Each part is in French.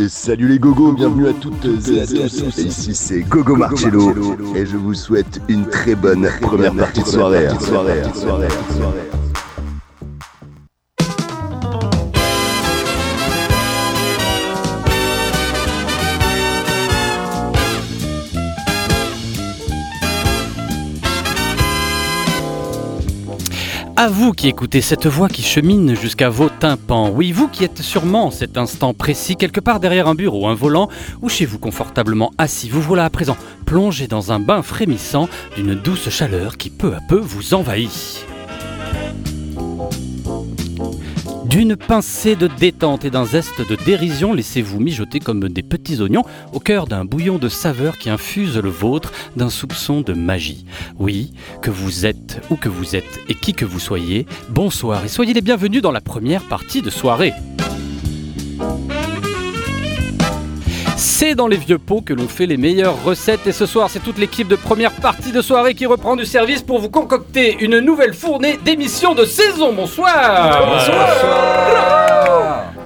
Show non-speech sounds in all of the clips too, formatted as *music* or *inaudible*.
Et salut les gogos, bienvenue à toutes et à tous. Ici c'est Gogo Marcello et je vous souhaite une très bonne première partie de soirée. À vous qui écoutez cette voix qui chemine jusqu'à vos tympans. Oui, vous qui êtes sûrement en cet instant précis quelque part derrière un bureau, un volant ou chez vous confortablement assis. Vous voilà à présent plongé dans un bain frémissant d'une douce chaleur qui peu à peu vous envahit. D'une pincée de détente et d'un zeste de dérision, laissez-vous mijoter comme des petits oignons au cœur d'un bouillon de saveur qui infuse le vôtre d'un soupçon de magie. Oui, que vous êtes ou que vous êtes et qui que vous soyez, bonsoir et soyez les bienvenus dans la première partie de soirée. C'est dans les vieux pots que l'on fait les meilleures recettes. Et ce soir c'est toute l'équipe de première partie de soirée qui reprend du service pour vous concocter une nouvelle fournée d'émissions de saison. Bonsoir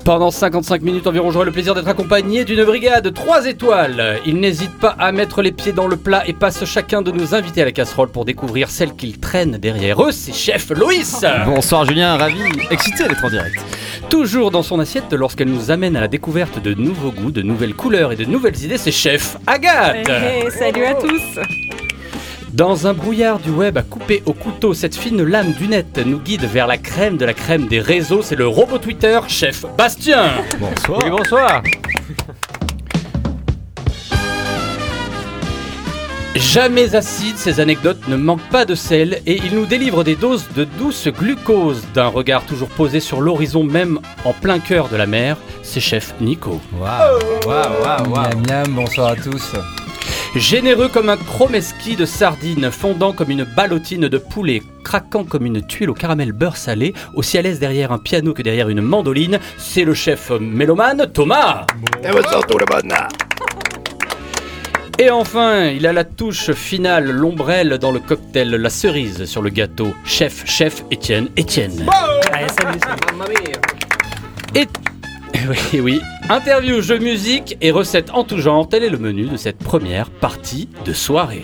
pendant 55 minutes environ, j'aurai le plaisir d'être accompagné d'une brigade 3 étoiles. Ils n'hésitent pas à mettre les pieds dans le plat et passent chacun de nous inviter à la casserole pour découvrir celle qu'ils traînent derrière eux. C'est chef Loïs Bonsoir Julien, ravi, excité d'être en direct. Toujours dans son assiette lorsqu'elle nous amène à la découverte de nouveaux goûts, de nouvelles couleurs et de nouvelles idées, c'est chef Agathe Hey, salut à tous Dans un brouillard du web à couper au couteau, cette fine lame du net nous guide vers la crème de la crème des réseaux. C'est le robot Twitter, chef Bastien. Bonsoir. Oui, bonsoir. Jamais acide, ces anecdotes ne manquent pas de sel et il nous délivre des doses de douce glucose d'un regard toujours posé sur l'horizon même en plein cœur de la mer. C'est chef Nico. Waouh, waouh, waouh, waouh. Miam, miam, bonsoir à tous. Généreux comme un chromeski de sardines, fondant comme une ballotine de poulet, craquant comme une tuile au caramel beurre salé, aussi à l'aise derrière un piano que derrière une mandoline, c'est le chef mélomane Thomas. Et enfin, il a la touche finale, l'ombrelle dans le cocktail, la cerise sur le gâteau. Chef, chef, Étienne, Étienne. Et... *laughs* Oui, oui. Interview, jeux musique et recettes en tout genre, tel est le menu de cette première partie de soirée.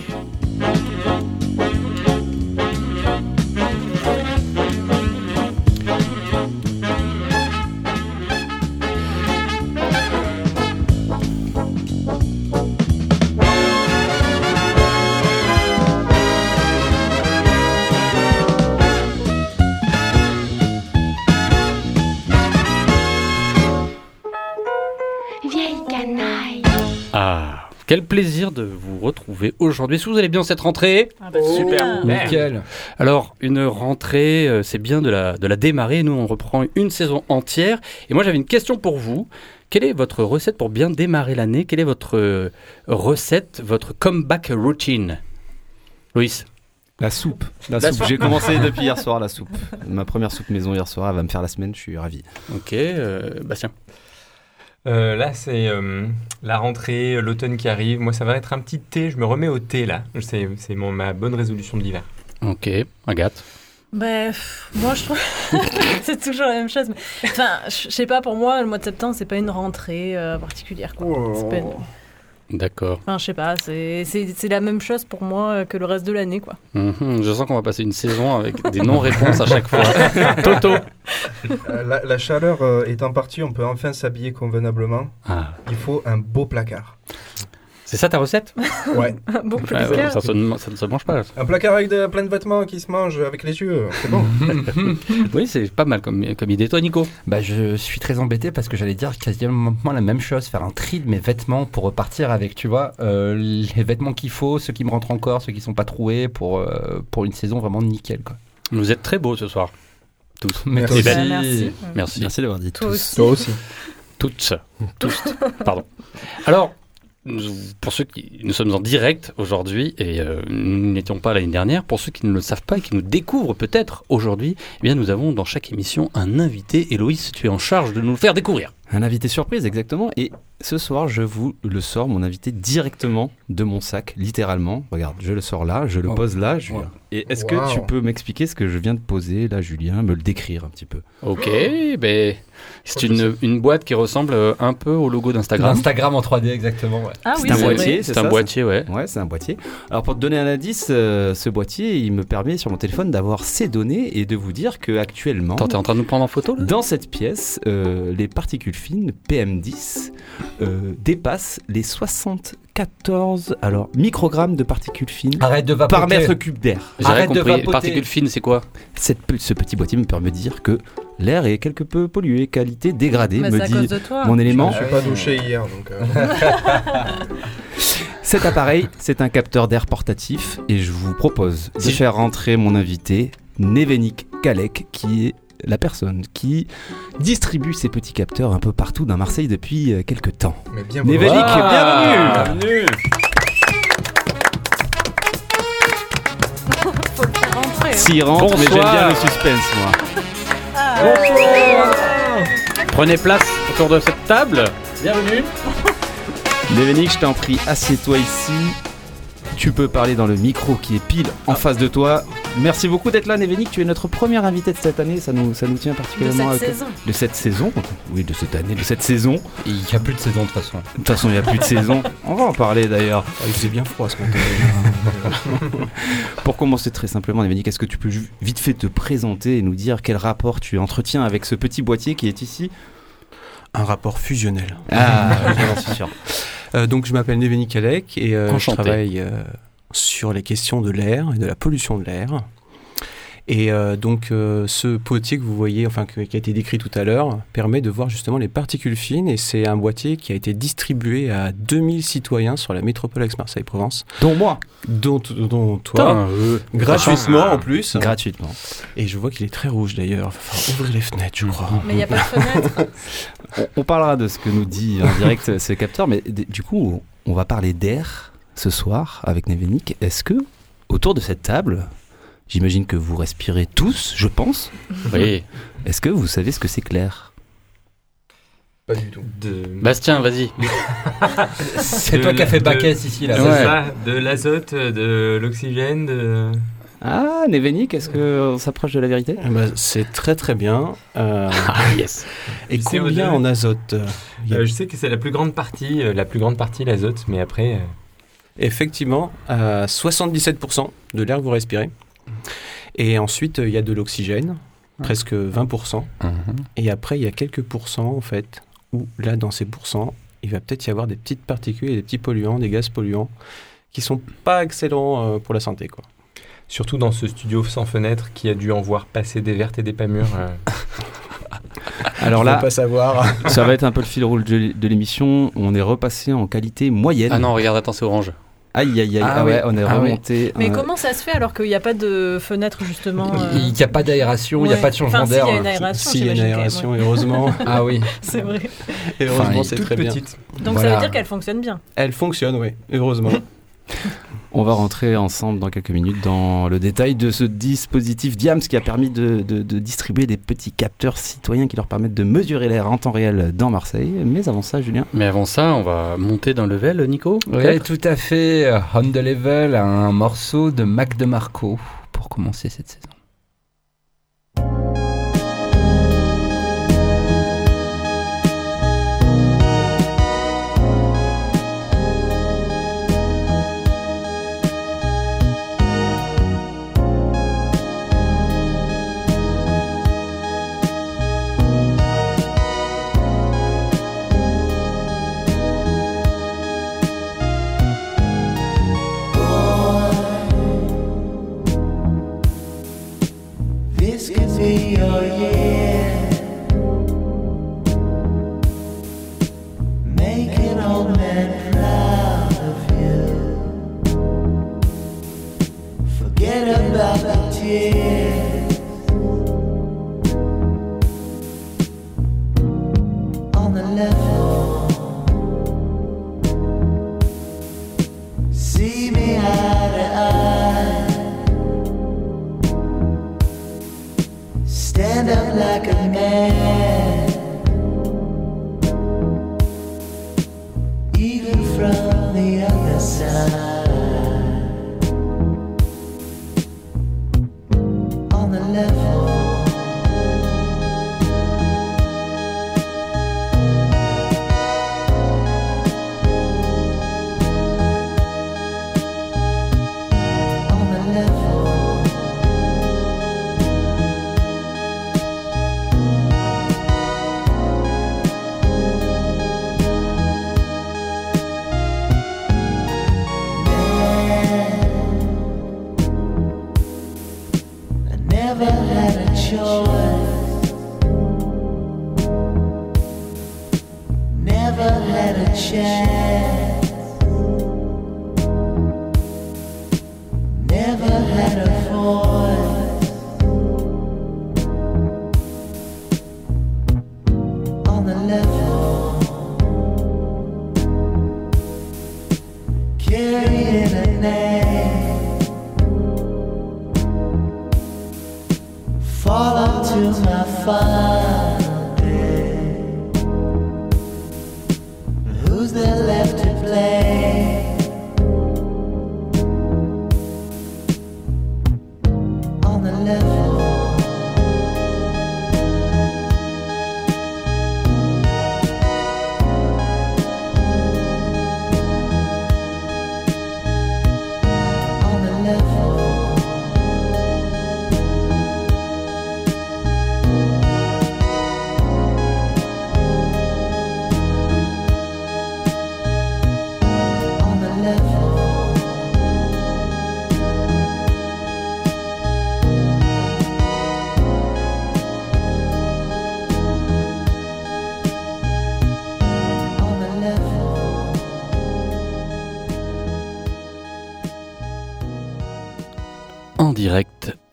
Quel plaisir de vous retrouver aujourd'hui. Est-ce que vous allez bien cette rentrée? Super Nickel. Alors, une rentrée, euh, c'est bien de la, de la démarrer. Nous, on reprend une saison entière. Et moi, j'avais une question pour vous. Quelle est votre recette pour bien démarrer l'année? Quelle est votre euh, recette, votre comeback routine? Louis La soupe. La, La soupe. soupe. J'ai commencé depuis hier soir la soupe. Ma première soupe maison hier soir, elle va me faire la semaine, je suis ravi. Ok, euh, Bastien. Euh, là, c'est euh, la rentrée, l'automne qui arrive. Moi, ça va être un petit thé. Je me remets au thé, là. C'est c'est mon- ma bonne résolution de l'hiver. Ok, Agathe. Pff, moi je trouve. *laughs* c'est toujours la même chose. Mais... Enfin, je sais pas, pour moi, le mois de septembre, c'est pas une rentrée euh, particulière. Quoi. C'est pas une- D'accord. Enfin, je sais pas, c'est la même chose pour moi euh, que le reste de l'année, quoi. Mhm, je sens qu'on va passer une saison avec des non-réponses à chaque fois. *laughs* Toto. Euh, La, la chaleur euh, étant partie, on peut enfin s'habiller convenablement. Ah, Il faut un beau placard. C'est ça ta recette? *laughs* Ouais. bon, Ouais, placard. ouais, ça, se- ça ne se mange pas. un placard avec de- plein de vêtements qui se mangent avec les yeux. C'est bon. *laughs* Oui, c'est pas mal comme, comme idée. Toi, Nico? Bah, je suis très embêté parce que j'allais dire quasiment la même chose, faire un tri de mes vêtements pour repartir avec, tu vois, euh, les vêtements qu'il faut, ceux qui me rentrent encore, ceux qui sont pas troués pour, euh, pour une saison vraiment nickel, quoi. Vous êtes très beaux ce soir. Tous. Mais Merci. toi aussi. merci. Merci. Merci d'avoir dit Toi tous. aussi. Toi aussi. Toutes. Tous. Pardon. Alors, pour ceux qui. Nous sommes en direct aujourd'hui et euh, nous n'étions pas l'année dernière. Pour ceux qui ne le savent pas et qui nous découvrent peut-être aujourd'hui, eh bien, nous avons dans chaque émission un invité. Héloïse, tu es en charge de nous le faire découvrir. Un invité surprise, exactement. Et ce soir, je vous le sors, mon invité, directement de mon sac, littéralement. Regarde, je le sors là, je le Oh. pose là, Julien. Et est-ce que tu peux m'expliquer ce que je viens de poser là, Julien, me le décrire un petit peu? Ok, ben c'est une, une boîte qui ressemble euh, un peu au logo d'Instagram. Instagram en 3D, exactement. ouais. Ah C'est oui, un c'est boîtier, vrai. c'est C'est un ça, boîtier, ouais. Ouais, c'est un boîtier. Alors pour te donner un indice, euh, ce boîtier, il me permet sur mon téléphone d'avoir ces données et de vous dire que actuellement, Attends, t'es en train de nous prendre en photo là? dans cette pièce, euh, les particules fines PM10 euh, dépassent les 74 alors microgrammes de particules fines Arrête de vapoter. par mètre cube d'air. J'ai rien Arrête de compris. vapoter. Particules fines, c'est quoi? Cette pe- ce petit boîtier me permet de dire que l'air est quelque peu pollué, qualité dégradée, Mais me c'est à cause dit de toi. mon Je élément. ne suis pas douché hier, donc. euh, *laughs* Cet appareil, c'est un capteur d'air portatif et je vous propose de Si- faire rentrer mon invité, Nevenik Kalek, qui est la personne qui distribue ces petits capteurs un peu partout dans Marseille depuis euh, quelques temps. Mais bien Ah. bienvenue hein. S'il rentre, mais j'aime bien le suspense, moi. Prenez place autour de cette table. Bienvenue. Nevenik, je t'en prie, assieds-toi ici. Tu peux parler dans le micro qui est pile en face de toi. Merci beaucoup d'être là, Nevenik. Tu es notre premier invité de cette année. Ça nous, ça nous tient De particulièrement cette à cœur. saison. De cette saison Oui, de cette année, de cette saison. Il n'y a plus de saison de toute façon. De toute façon, il n'y a plus de saison. On va en parler d'ailleurs. Il faisait bien froid ce matin. *laughs* Pour commencer très simplement, Nevenik, est-ce que tu peux vite fait te présenter et nous dire quel rapport tu entretiens avec ce petit boîtier qui est ici? Un rapport fusionnel. Ah, *laughs* j'en suis sûr. Euh, donc je m'appelle Neveni Kalek et euh, je travaille euh, sur les questions de l'air et de la pollution de l'air. Et euh, donc euh, ce boîtier que vous voyez, enfin que- qui a été décrit tout à l'heure, permet de voir justement les particules fines et c'est un boîtier qui a été distribué à 2000 citoyens sur la métropole Aix-Marseille-Provence, Dont moi, dont, dont toi, euh, gratuitement en plus. gratuitement. Et je vois qu'il est très rouge d'ailleurs, il va falloir ouvrir les fenêtres je crois. Mais il n'y a pas de fenêtre. *laughs* On, on parlera de ce que nous dit en direct ce capteur, mais du coup, on va parler d'air ce soir avec Nevenik. Est-ce que, autour de cette table, j'imagine que vous respirez tous, je pense, *laughs* oui. est-ce que vous savez ce que c'est que l'air Pas du tout. De... Bastien, vas-y. *laughs* C'est toi qui as fait Bacchès ici là. C'est Ouais. ça, de l'azote, de l'oxygène, de... Ah, Nevenik, est-ce qu'on s'approche de la vérité? Eh ben, c'est très très bien. Euh, *laughs* Ah, yes. et Du combien CO2? en azote euh, a Euh, je sais que c'est la plus grande partie, euh, la plus grande partie l'azote, mais après, euh, Effectivement, à 77% de l'air que vous respirez. Et ensuite, il y a de l'oxygène, presque 20%. Mhm. Et après, il y a quelques pourcents, en fait, où là, dans ces pourcents, il va peut-être y avoir des petites particules et des petits polluants, des gaz polluants, qui sont pas excellents euh, pour la santé, quoi. surtout dans ce studio sans fenêtre qui a dû en voir passer des vertes et des pas mûres. euh, *laughs* Alors là, pas savoir. ça va être un peu le fil rouge de, de l'émission. On est repassé en qualité moyenne. Ah non, regarde, attends, c'est orange. Aïe, aïe, aïe. Ah Ah, ouais, oui. on est Ah oui. remonté. Mais euh, comment ça se fait alors qu'il n'y a pas de fenêtre justement euh, Il n'y a pas d'aération, il n'y a pas de changement Enfin, si, d'air. il y a une aération, S'il y a une aération, heureusement. Ah oui. *laughs* C'est vrai. Et heureusement, Enfin, c'est très bien. petite. Donc ça veut dire qu'elle fonctionne bien. Elle fonctionne, oui, heureusement. *laughs* On va rentrer ensemble dans quelques minutes dans le détail de ce dispositif Diams qui a permis de, de- de distribuer des petits capteurs citoyens qui leur permettent de mesurer l'air en temps réel dans Marseille. Mais avant ça, Julien. Mais avant ça, on va monter d'un level, Nico Oui, tout à fait. On the level, un morceau de Mac DeMarco pour commencer cette saison. About the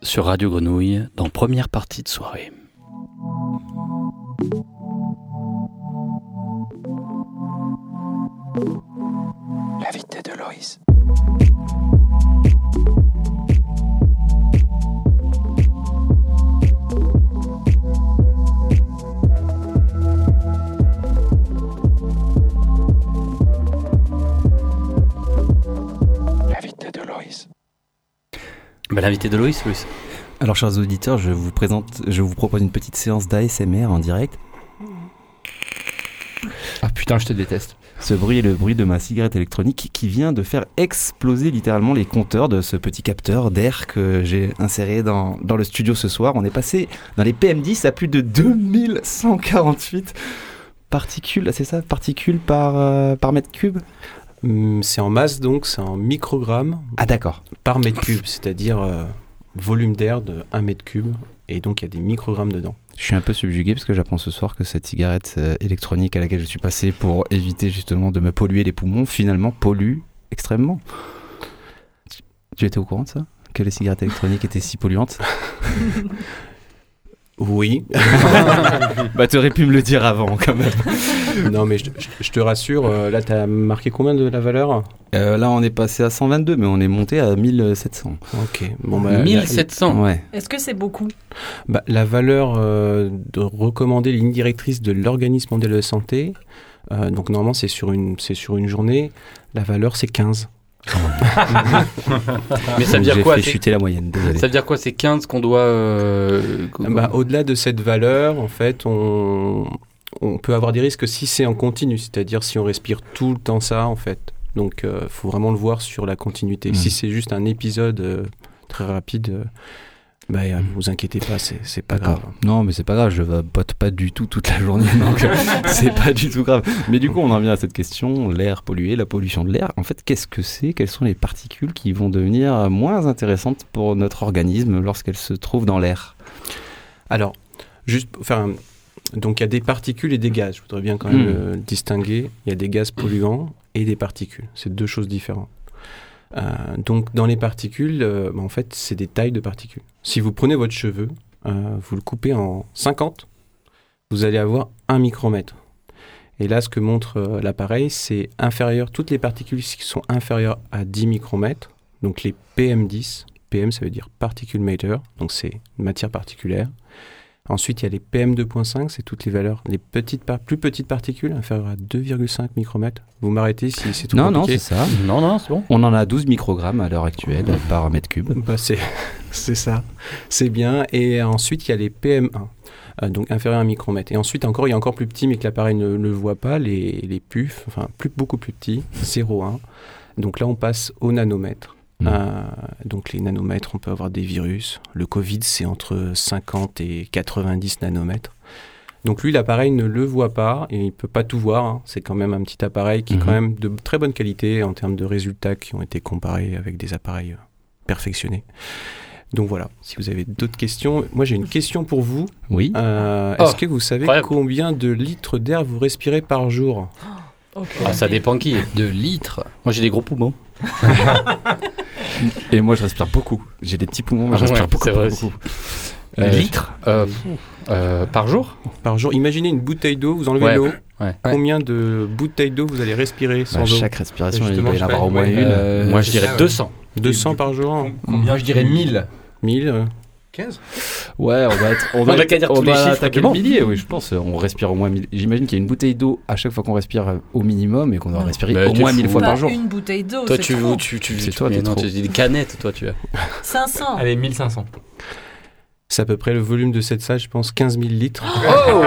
sur Radio Grenouille dans première partie de soirée. L'invité de Loïs, Loïs. Alors, chers auditeurs, je vous présente, je vous propose une petite séance d'ASMR en direct. Ah putain, je te déteste. Ce bruit est le bruit de ma cigarette électronique qui vient de faire exploser littéralement les compteurs de ce petit capteur d'air que j'ai inséré dans, dans le studio ce soir. On est passé dans les PM10 à plus de 2148 particules, c'est ça? Particules par, euh, par mètre cube? C'est en masse donc, c'est en microgrammes Ah d'accord. par mètre cube, c'est-à-dire euh, volume d'air de 1 mètre cube. Et donc il y a des microgrammes dedans. Je suis un peu subjugué parce que j'apprends ce soir que cette cigarette euh, électronique à laquelle je suis passé pour éviter justement de me polluer les poumons, finalement pollue extrêmement. Tu- Tu étais au courant de ça? Que les cigarettes électroniques étaient si polluantes? *laughs* Oui. *laughs* Bah t'aurais pu me le dire avant quand même. non mais je, je- je te rassure, euh, là tu as marqué combien de la valeur? Euh, là on est passé à 122 mais on est monté à 1700. Ok. Bon, bah, la- 1700. Ouais. Est-ce que c'est beaucoup? Bah, la valeur euh, de recommander ligne directrice de l'organisme mondial de la santé, euh, donc normalement c'est sur une c'est sur une journée, la valeur c'est 15. Mais ça veut dire quoi fait c'est- chuter la moyenne, désolé. Ça veut dire quoi C'est 15 qu'on doit. euh, Bah, au-delà de cette valeur, en fait, on, on peut avoir des risques si c'est en continu, c'est-à-dire si on respire tout le temps ça, en fait. Donc, il faut vraiment le voir sur la continuité. Mhm. Si c'est juste un épisode euh, très rapide, euh, bah, euh, vous inquiétez pas, c'est pas grave. Non, mais c'est pas grave, je vapote pas du tout toute la journée, *laughs* donc euh, c'est pas du tout grave. Mais du coup, on en vient à cette question, l'air pollué, la pollution de l'air. En fait, qu'est-ce que c'est? Quelles sont les particules qui vont devenir moins intéressantes pour notre organisme lorsqu'elles se trouvent dans l'air? Alors, juste pour faire un- Donc, il y a des particules et des gaz. Je voudrais bien quand même Mhm. euh, distinguer. Il y a des gaz polluants et des particules. C'est deux choses différentes. Euh, donc, dans les particules, euh, bah, en fait, c'est des tailles de particules. Si vous prenez votre cheveu, euh, vous le coupez en 50, vous allez avoir un micromètre. Et là, ce que montre l'appareil, c'est inférieur, toutes les particules qui sont inférieures à 10 micromètres, donc les PM10. PM, ça veut dire particle matter, donc c'est matière particulière. Ensuite, il y a les PM2.5, c'est toutes les valeurs, les petites par- plus petites particules inférieures à 2,5 micromètres. Vous m'arrêtez si c'est trop Non, non, compliqué. c'est ça. Non, non, c'est bon. On en a 12 microgrammes à l'heure actuelle par mètre cube. Bah, c'est, *laughs* c'est ça, c'est bien. Et ensuite, il y a les PM1, euh, donc inférieur à un micromètre. Et ensuite, encore, il y a encore plus petit, mais que l'appareil ne le voit pas, les, les PUF, enfin, plus, beaucoup plus petits, 0,1. Donc là, on passe au nanomètre. Euh, donc les nanomètres, on peut avoir des virus. Le Covid, c'est entre 50 et 90 nanomètres. Donc lui, l'appareil ne le voit pas et il peut pas tout voir. hein. C'est quand même un petit appareil qui est quand Mhm. même de très bonne qualité en termes de résultats qui ont été comparés avec des appareils euh, perfectionnés. Donc voilà, si vous avez d'autres questions, moi j'ai une question pour vous. Oui. Euh, Oh, Est-ce que vous savez incroyable. combien de litres d'air vous respirez par jour? Ok. Ah, ça dépend qui. De litres. Moi, j'ai des gros poumons. *laughs* Et moi, je respire beaucoup. J'ai des petits poumons, mais je Ah respire ouais, beaucoup. vrai beaucoup. Euh, litres euh, euh, Par jour? Par jour, imaginez une bouteille d'eau, vous enlevez Ouais. l'eau. Ouais. Combien de bouteilles d'eau vous allez respirer sans bah, eau? chaque respiration, il doit y en avoir au moins une. Euh, Moi, je dirais ça, ouais. 200. 200 par jour Moi, je dirais 1000. 1000 euh, 15 Ouais, on va être. On On va, être- on tous les va attaquer le millier, oui, je pense. On respire au moins 1000. J'imagine qu'il y a une bouteille d'eau à chaque fois qu'on respire euh, au minimum et qu'on doit respirer Bah, au moins fou. 1000 fois par jour. une bouteille d'eau, Toi, c'est tu, trop. tu, tu, C'est tu- toi, non, dis des canettes, toi, tu as. 500. Allez, 1500. C'est à peu près le volume de cette salle, je pense 15 000 litres. Oh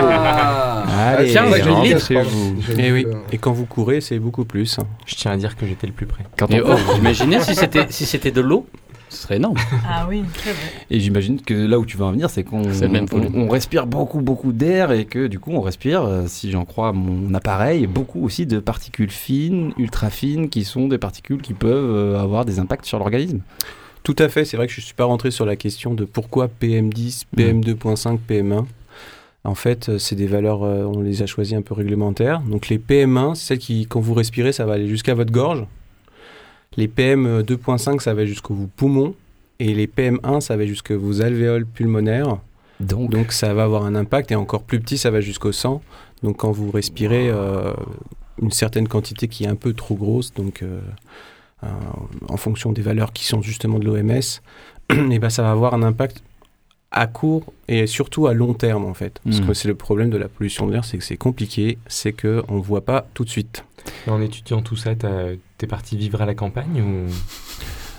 Allez, tiens, ouais, j'ai une litre. rentrez-vous. Et oui, et quand vous courez, c'est beaucoup plus. Je tiens à dire que j'étais le plus près. Quand on oh, imaginez si c'était si c'était de l'eau, ce serait énorme. Ah oui, très vrai. Et j'imagine que là où tu veux en venir, c'est qu'on on, on respire beaucoup, beaucoup d'air et que du coup, on respire, euh, si j'en crois mon appareil, beaucoup aussi de particules fines, ultra fines, qui sont des particules qui peuvent euh, avoir des impacts sur l'organisme. Tout à fait, c'est vrai que je ne suis pas rentré sur la question de pourquoi PM10, PM2.5, PM1. En fait, euh, c'est des valeurs, on les a choisies un peu réglementaires. Donc les PM1, c'est celles qui, quand vous respirez, ça va aller jusqu'à votre gorge. Les PM2.5, ça va jusqu'aux vos poumons. Et les PM1, ça va jusqu'à vos alvéoles pulmonaires. Donc, Donc ça va avoir un impact. Et encore plus petit, ça va jusqu'au sang. Donc quand vous respirez euh, une certaine quantité qui est un peu trop grosse, donc euh, euh, en fonction des valeurs qui sont justement de l'OMS, et *clears throat* ben ça va avoir un impact à court et surtout à long terme en fait. Parce Mhm. que c'est le problème de la pollution de l'air, c'est que c'est compliqué, c'est que on voit pas tout de suite. Et en étudiant tout ça, t'es parti vivre à la campagne ou?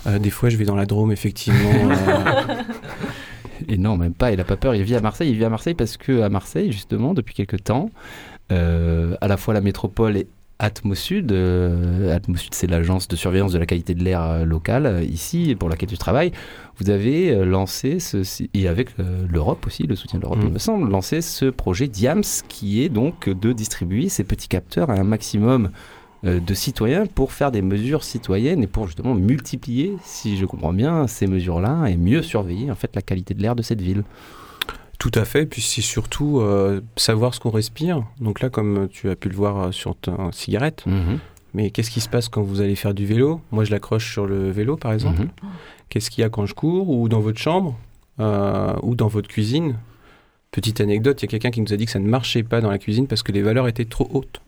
Euh, des fois, je vais dans la Drôme effectivement. euh, *laughs* Et non, même pas, il a pas peur, il vit à Marseille. Il vit à Marseille parce que à Marseille, justement, depuis quelques temps, euh, à la fois la métropole et Atmosud, euh, Atmosud c'est l'agence de surveillance de la qualité de l'air euh, locale, euh, ici, pour laquelle tu travailles, vous avez lancé, ce, et avec l'Europe aussi, le soutien de l'Europe, Mm. il me semble, lancé ce projet DIAMS qui est donc de distribuer ces petits capteurs à un maximum de citoyens pour faire des mesures citoyennes et pour justement multiplier, si je comprends bien, ces mesures-là et mieux surveiller en fait la qualité de l'air de cette ville. Tout à fait, puis c'est surtout euh, savoir ce qu'on respire. Donc là, comme tu as pu le voir euh, sur ta cigarette, mais qu'est-ce qui se passe quand vous allez faire du vélo? Moi, je l'accroche sur le vélo, par exemple. Mhm. Qu'est-ce qu'il y a quand je cours? Ou dans votre chambre euh, Ou dans votre cuisine? Petite anecdote, il y a quelqu'un qui nous a dit que ça ne marchait pas dans la cuisine parce que les valeurs étaient trop hautes.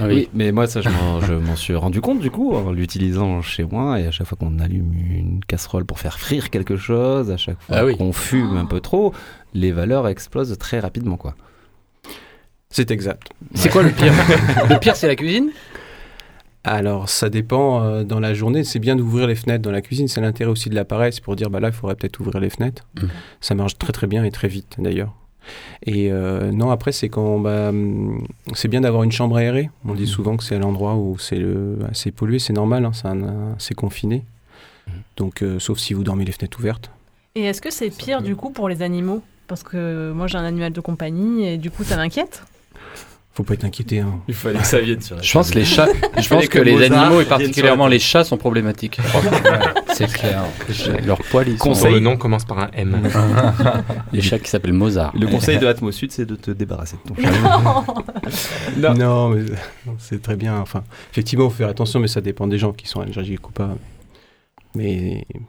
Ah oui. mais moi, ça, je m'en, suis rendu compte du coup en l'utilisant chez moi. Et à chaque fois qu'on allume une casserole pour faire frire quelque chose, à chaque fois Ah oui. qu'on fume un peu trop, les valeurs explosent très rapidement, quoi. C'est exact. C'est quoi le pire? Le pire, c'est la cuisine? Alors, ça dépend euh, dans la journée. C'est bien d'ouvrir les fenêtres dans la cuisine. C'est l'intérêt aussi de l'appareil. C'est pour dire, bah là, il faudrait peut-être ouvrir les fenêtres. Mhm. Ça marche très très bien et très vite d'ailleurs. Et euh, non, après, c'est quand bah, hum, c'est bien d'avoir une chambre aérée. On dit souvent que c'est l'endroit où c'est le- assez pollué. C'est normal, hein, c'est un- c'est confiné. Donc, euh, sauf si vous dormez les fenêtres ouvertes. Et est-ce que c'est pire du coup pour les animaux? Parce que moi j'ai un animal de compagnie et du coup ça m'inquiète. Faut pas être inquiété. hein. Il fallait que ça vienne sur Je pense que les chats, je pense que, que les animaux et particulièrement la les chats sont problématiques. *laughs* C'est clair. Leurs poils, ils sont. Dont le nom commence par un M. *laughs* Les chats qui s'appellent Mozart. Le conseil de *laughs* Atmosud, c'est de te débarrasser de ton chat. Non Non, mais c'est très bien. Enfin, effectivement, il faut faire attention, mais ça dépend des gens qui sont allergiques ou pas. Mais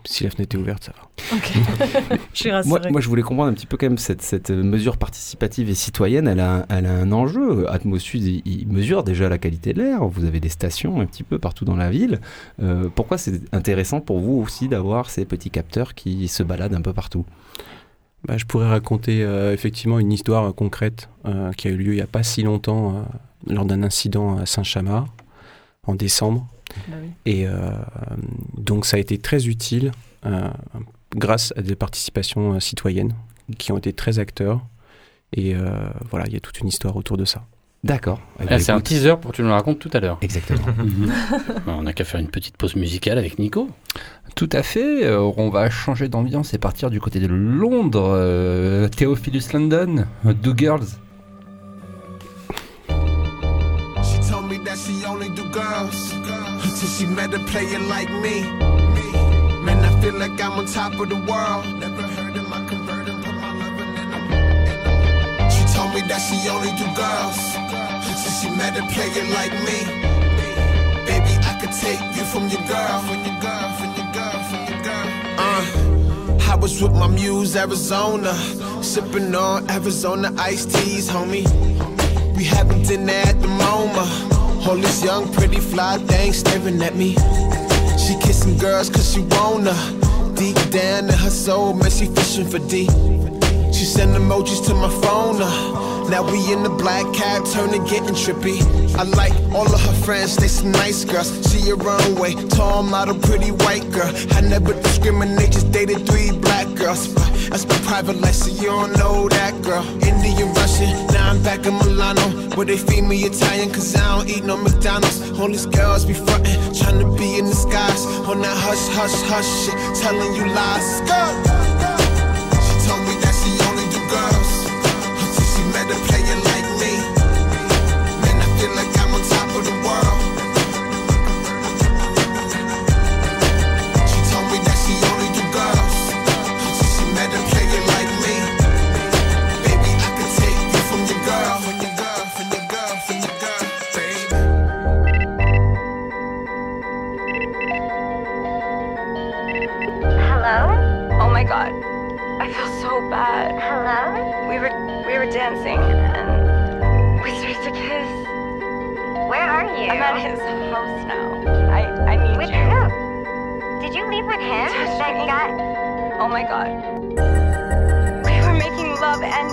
si la fenêtre est ouverte, ça va. Ok. *laughs* je suis rassurée. Moi, moi, je voulais comprendre un petit peu quand même cette, cette mesure participative et citoyenne. Elle a, un- elle a un enjeu. Atmosud, il, il mesure déjà la qualité de l'air. Vous avez des stations un petit peu partout dans la ville. Euh, pourquoi c'est intéressant pour vous aussi d'avoir ces petits capteurs qui se baladent un peu partout? Bah, je pourrais raconter euh, effectivement une histoire euh, concrète euh, qui a eu lieu il n'y a pas si longtemps euh, lors d'un incident à Saint-Chamas en décembre. Bah oui. Et euh, donc ça a été très utile euh, grâce à des participations euh, citoyennes qui ont été très acteurs. Et euh, voilà, il y a toute une histoire autour de ça. D'accord. Eh ben, Ah, c'est un teaser pour que tu nous le racontes tout à l'heure. Exactement. *laughs* Bah, On n'a qu'à faire une petite pause musicale avec Nico. Tout à fait. euh, on va changer d'ambiance et partir du côté de Londres. euh, Theophilus London, Do Girls. Until she met a player like me. Man, I feel like I'm on top of the world. Never heard of my converter, put my loving in them. She told me that she only do girls until she met a player like me. Baby, I could take you from your girl, from your girl, from your girl, from your girl. Uh, I was with my muse, Arizona, sipping on Arizona iced teas, homie. We having dinner at the MoMA. All this young, pretty, fly thing staring at me. She kissing girls cause she wanna. Deep down in her soul, man, she fishing for D. She send emojis to my phone. Uh. Now we in the black cab, turning getting trippy. I like all of her friends, they some nice girls. She her own way, tall model, pretty white girl. I never discriminate, just dated three black girls. That's my private life, so you don't know that girl. Indian, Russian, now I'm back in Milano. Where they feed me Italian, cause I don't eat no McDonald's. All these girls be frontin', trying to be in the skies. Oh, On that hush, hush, hush shit, telling you lies. Go! Oh my god. We were making love and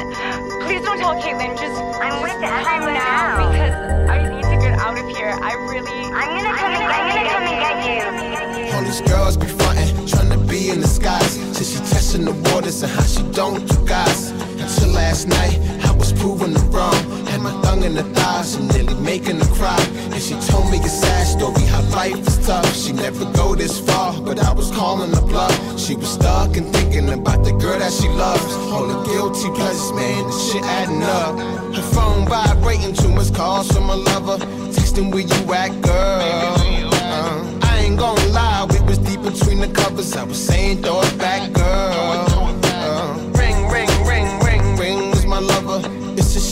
please don't tell Caitlin. Just I'm with him now because I need to get out of here. I really I'm gonna come and I'm gonna come and get you. All these girls be frontin', trying to be in the skies. Till she testing the waters and how she don't do guys. Until last night, I was proven her wrong. My tongue in the thighs and nearly making her cry. And she told me a sad story, how life is tough. She never go this far, but I was calling her bluff. She was stuck and thinking about the girl that she loves. All the guilty pleasures, man, the shit adding up. Her phone vibrating, too much calls from her lover. Texting where you at, girl. Uh, I ain't gonna lie, we was deep between the covers. I was saying, throw it back, girl.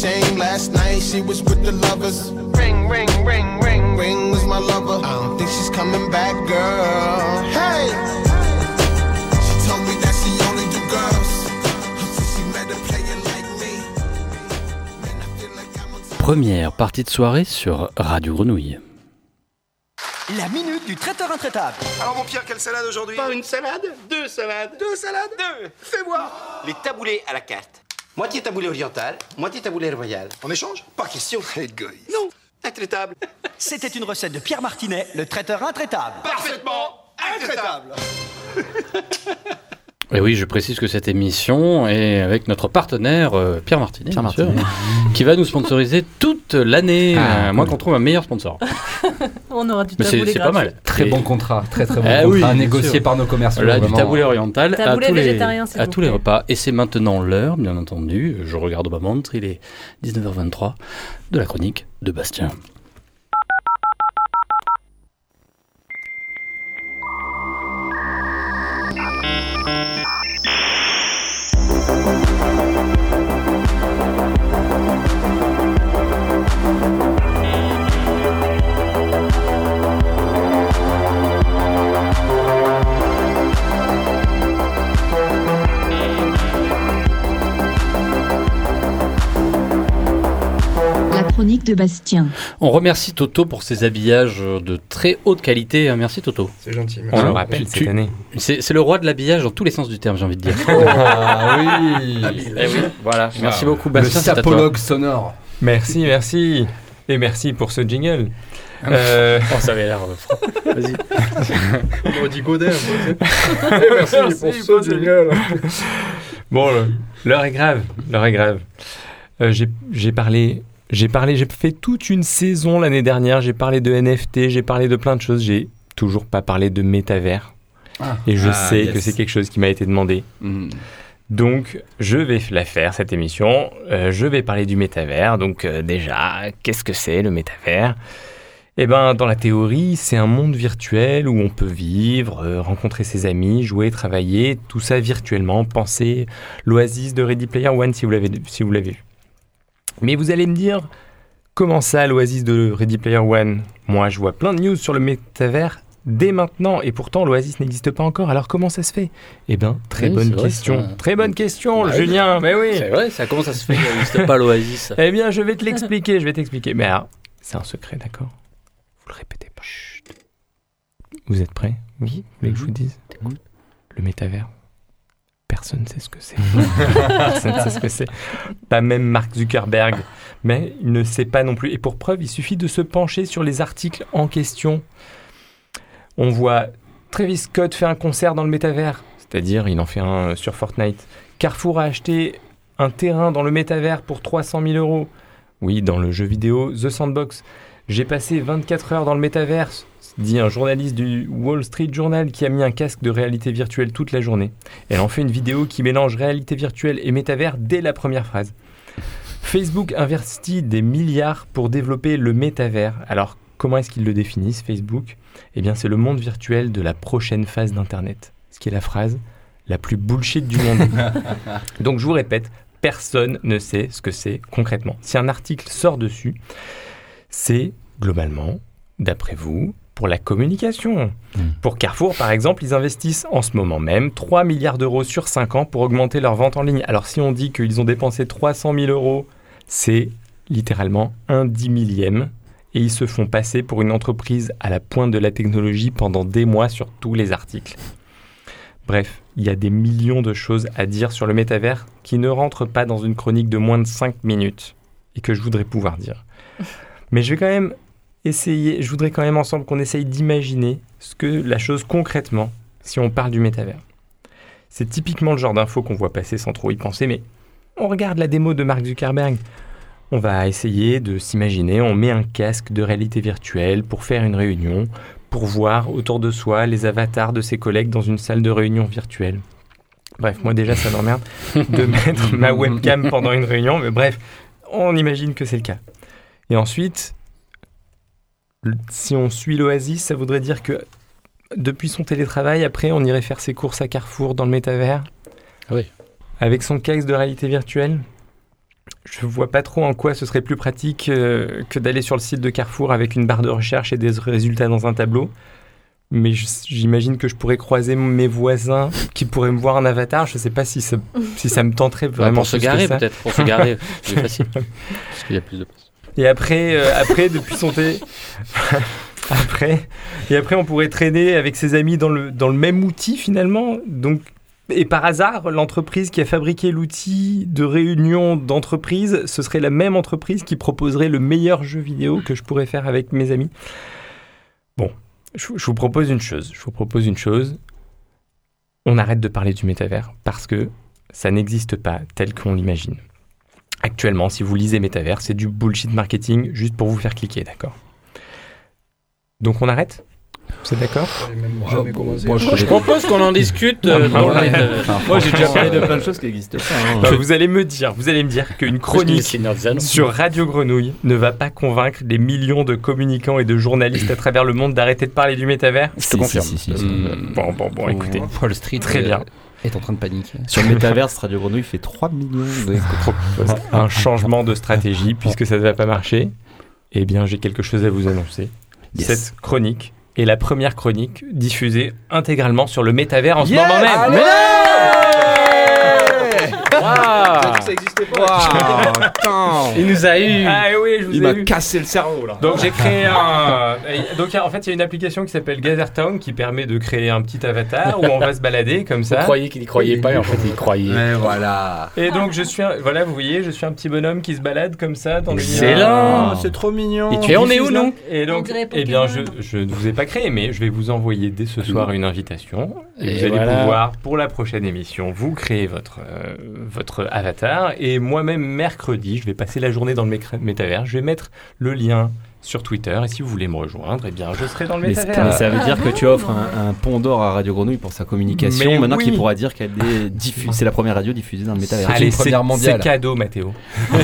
Shame last night she was with the lovers. Ring, ring, ring, ring, ring was my lover. I don't think she's coming back, girl. Hey! She told me that she only do girls. Until she met a player like me. Première partie de soirée sur Radio Grenouille. La minute du traiteur intraitable. Alors mon Pierre, quelle salade aujourd'hui? Pas une salade, deux salades. Deux salades? Deux Fais voir Les taboulés à la carte. Moitié taboulé oriental, moitié taboulé royal. En échange Pas question. *laughs* Égoïste. Non, intraitable. C'était une recette de Pierre Martinet, le traiteur intraitable. Parfaitement intraitable. *laughs* Et oui, je précise que cette émission est avec notre partenaire euh, Pierre Martinet, Pierre sûr, qui va nous sponsoriser toute l'année. Ah, euh, moi, cool. qu'on trouve un meilleur sponsor. *laughs* On aura du Mais c'est taboulé c'est pas mal. Très Et- bon contrat, très très bon Eh contrat oui, négocié sûr. par nos commerciaux. Là, du taboulé oriental Taboulé à, tous les, à tous les repas. Et c'est maintenant l'heure, bien entendu. Je regarde ma montre, il est 19h23 de la chronique de Bastien. Bastien. On remercie Toto pour ses habillages de très haute qualité. Merci Toto. C'est gentil. On le rappelle cette année. C'est c'est le roi de l'habillage dans tous les sens du terme, j'ai envie de dire. *laughs* Ah oui. Eh oui, voilà. Merci beaucoup, Le Bastien. toi. sapologue sonore. Merci, merci. Et merci pour ce jingle. Euh, Oh, ça avait l'air. euh, franc. Vas-y. *laughs* On aurait dit Godet. sais. Eh, Merci pour ce jingle. Bon, le- l'heure est grave, l'heure est grave. Euh, j'ai j'ai parlé, j'ai parlé, j'ai fait toute une saison l'année dernière. J'ai parlé de NFT, j'ai parlé de plein de choses. J'ai toujours pas parlé de métavers. Ah. Et je Ah, sais yes. que c'est quelque chose qui m'a été demandé. Hmm. Donc, je vais la faire cette émission. Euh, je vais parler du métavers. Donc, euh, déjà, qu'est-ce que c'est le métavers Eh ben, dans la théorie, c'est un monde virtuel où on peut vivre, euh, rencontrer ses amis, jouer, travailler, tout ça virtuellement. Pensez l'Oasis de Ready Player One si vous l'avez si vous l'avez vu. Mais vous allez me dire, comment ça, l'Oasis de Ready Player One? Moi, je vois plein de news sur le métavers dès maintenant, et pourtant l'Oasis n'existe pas encore. Alors comment ça se fait? Eh bien, très Oui, bonne vrai, question. ça. Très bonne question. Julien. *laughs* Mais oui. C'est vrai, ça comment ça se fait qu'il n'existe pas l'Oasis? *laughs* Eh bien, je vais te l'expliquer, je vais t'expliquer. Mais alors, c'est un secret, d'accord Vous le répétez pas. Vous êtes prêts? Oui. Vous voulez que je vous dise Le métavers. Personne ne sait ce que c'est. *laughs* Personne ne sait ce que c'est. Pas même Mark Zuckerberg. Mais il ne sait pas non plus. Et pour preuve, il suffit de se pencher sur les articles en question. On voit Travis Scott fait un concert dans le métavers. C'est-à-dire, il en fait un euh, sur Fortnite. Carrefour a acheté un terrain dans le métavers pour 300 000 euros. Oui, dans le jeu vidéo The Sandbox. J'ai passé 24 heures dans le métavers, dit un journaliste du Wall Street Journal qui a mis un casque de réalité virtuelle toute la journée. Elle en fait une vidéo qui mélange réalité virtuelle et métavers dès la première phrase. Facebook investit des milliards pour développer le métavers. Alors, comment est-ce qu'ils le définissent, Facebook? Eh bien, c'est le monde virtuel de la prochaine phase d'Internet. Ce qui est la phrase la plus bullshit du monde. *laughs* Donc, je vous répète, personne ne sait ce que c'est concrètement. Si un article sort dessus, c'est globalement, d'après vous, pour la communication. Pour Carrefour, par exemple, ils investissent en ce moment même 3 milliards d'euros sur 5 ans pour augmenter leur vente en ligne. Alors si on dit qu'ils ont dépensé 300 000 euros, c'est littéralement un dix millième. Et ils se font passer pour une entreprise à la pointe de la technologie pendant des mois sur tous les articles. Bref, il y a des millions de choses à dire sur le métavers qui ne rentrent pas dans une chronique de moins de 5 minutes et que je voudrais pouvoir dire. *laughs* Mais je vais quand même essayer, je voudrais quand même ensemble qu'on essaye d'imaginer ce que la chose concrètement, si on parle du métavers. C'est typiquement le genre d'info qu'on voit passer sans trop y penser, mais on regarde la démo de Mark Zuckerberg. On va essayer de s'imaginer, on met un casque de réalité virtuelle pour faire une réunion, pour voir autour de soi les avatars de ses collègues dans une salle de réunion virtuelle. Bref, moi déjà ça m'emmerde de *laughs* mettre ma webcam pendant une réunion, mais bref, on imagine que c'est le cas. Et ensuite, si on suit l'Oasis, ça voudrait dire que depuis son télétravail, après, on irait faire ses courses à Carrefour dans le métavers? Oui. Avec son casque de réalité virtuelle? Je vois pas trop en quoi ce serait plus pratique euh, que d'aller sur le site de Carrefour avec une barre de recherche et des résultats dans un tableau. Mais j'imagine que je pourrais croiser mes voisins qui pourraient me voir en avatar. Je sais pas si ça, si ça me tenterait Bah, vraiment. pour se garer, peut-être. Pour se garer, *laughs* c'est facile. Parce qu'il y a plus de place. Et après, euh, après depuis son thé, *laughs* après, et après, on pourrait traîner avec ses amis dans le, dans le même outil finalement. Donc, et par hasard, l'entreprise qui a fabriqué l'outil de réunion d'entreprise, ce serait la même entreprise qui proposerait le meilleur jeu vidéo que je pourrais faire avec mes amis. Bon, je, je vous propose une chose. Je vous propose une chose. On arrête de parler du métavers parce que ça n'existe pas tel qu'on l'imagine. Actuellement, si vous lisez métavers, c'est du bullshit marketing juste pour vous faire cliquer, d'accord? Donc on arrête? C'est d'accord? Moi, Je propose qu'on en discute euh, dans le métavers. Moi, j'ai déjà parlé de plein de choses qui n'existent pas. hein. Bah, vous allez me dire, vous allez me dire qu'une chronique sur Radio Grenouille ne va pas convaincre des millions de communicants et de journalistes à travers le monde d'arrêter de parler du métavers? Je te confirme. si, si, si. Hum, Bon, bon, bon, écoutez. Wall Street Très euh, bien. Est en train de paniquer. Sur le métaverse, Radio Grenouille fait 3 millions de. *laughs* un changement de stratégie puisque ça ne va pas marcher. Eh bien, j'ai quelque chose à vous annoncer. Yes. Cette chronique est la première chronique diffusée intégralement sur le métavers en ce moment même. Allez ça pas. Il nous a eu. Ah oui, je vous Il ai m'a cassé le cerveau là. Donc j'ai créé un. Donc en fait, il y a une application qui s'appelle Gathertown qui permet de créer un petit avatar où on va se balader comme Vous ça. croyez qu'il y croyait pas et en fait il y croyait. Et voilà. Et donc je suis, un- voilà, vous voyez, je suis un petit bonhomme qui se balade comme ça dans Excellent. l'univers. c'est trop mignon. Et, tu Et on est où, nous Et donc, eh bien, je, je ne vous ai pas créé, mais je vais vous envoyer dès ce soir une invitation. Et, Et vous allez voilà. pouvoir, pour la prochaine émission, vous créer votre, euh, votre avatar. Et moi-même, mercredi, je vais passer la journée dans le métavers. Je vais mettre le lien sur Twitter. Et si vous voulez me rejoindre, eh bien, je serai dans le Mais, métavers. mais ça veut dire que tu offres un, un pont d'or à Radio Grenouille pour sa communication. Mais maintenant oui. qu'il pourra dire qu'elle est diffusée. C'est la première radio diffusée dans le métavers. Allez, c'est cadeau, Mathéo. *laughs*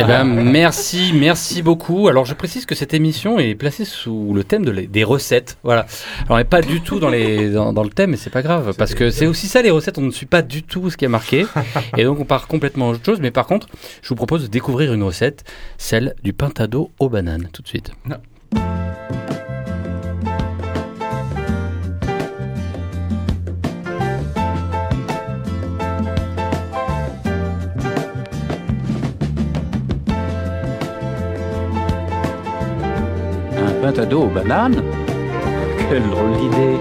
Eh ben, merci, merci beaucoup. Alors, je précise que cette émission est placée sous le thème de les- des recettes. Voilà. Alors, on n'est pas du tout dans, les, dans, dans le thème, mais c'est pas grave, parce que c'est aussi ça les recettes. On ne suit pas du tout ce qui est marqué, et donc on part complètement à autre chose. Mais par contre, je vous propose de découvrir une recette, celle du pintado aux bananes, tout de suite. Un pintado aux bananes Quelle drôle d'idée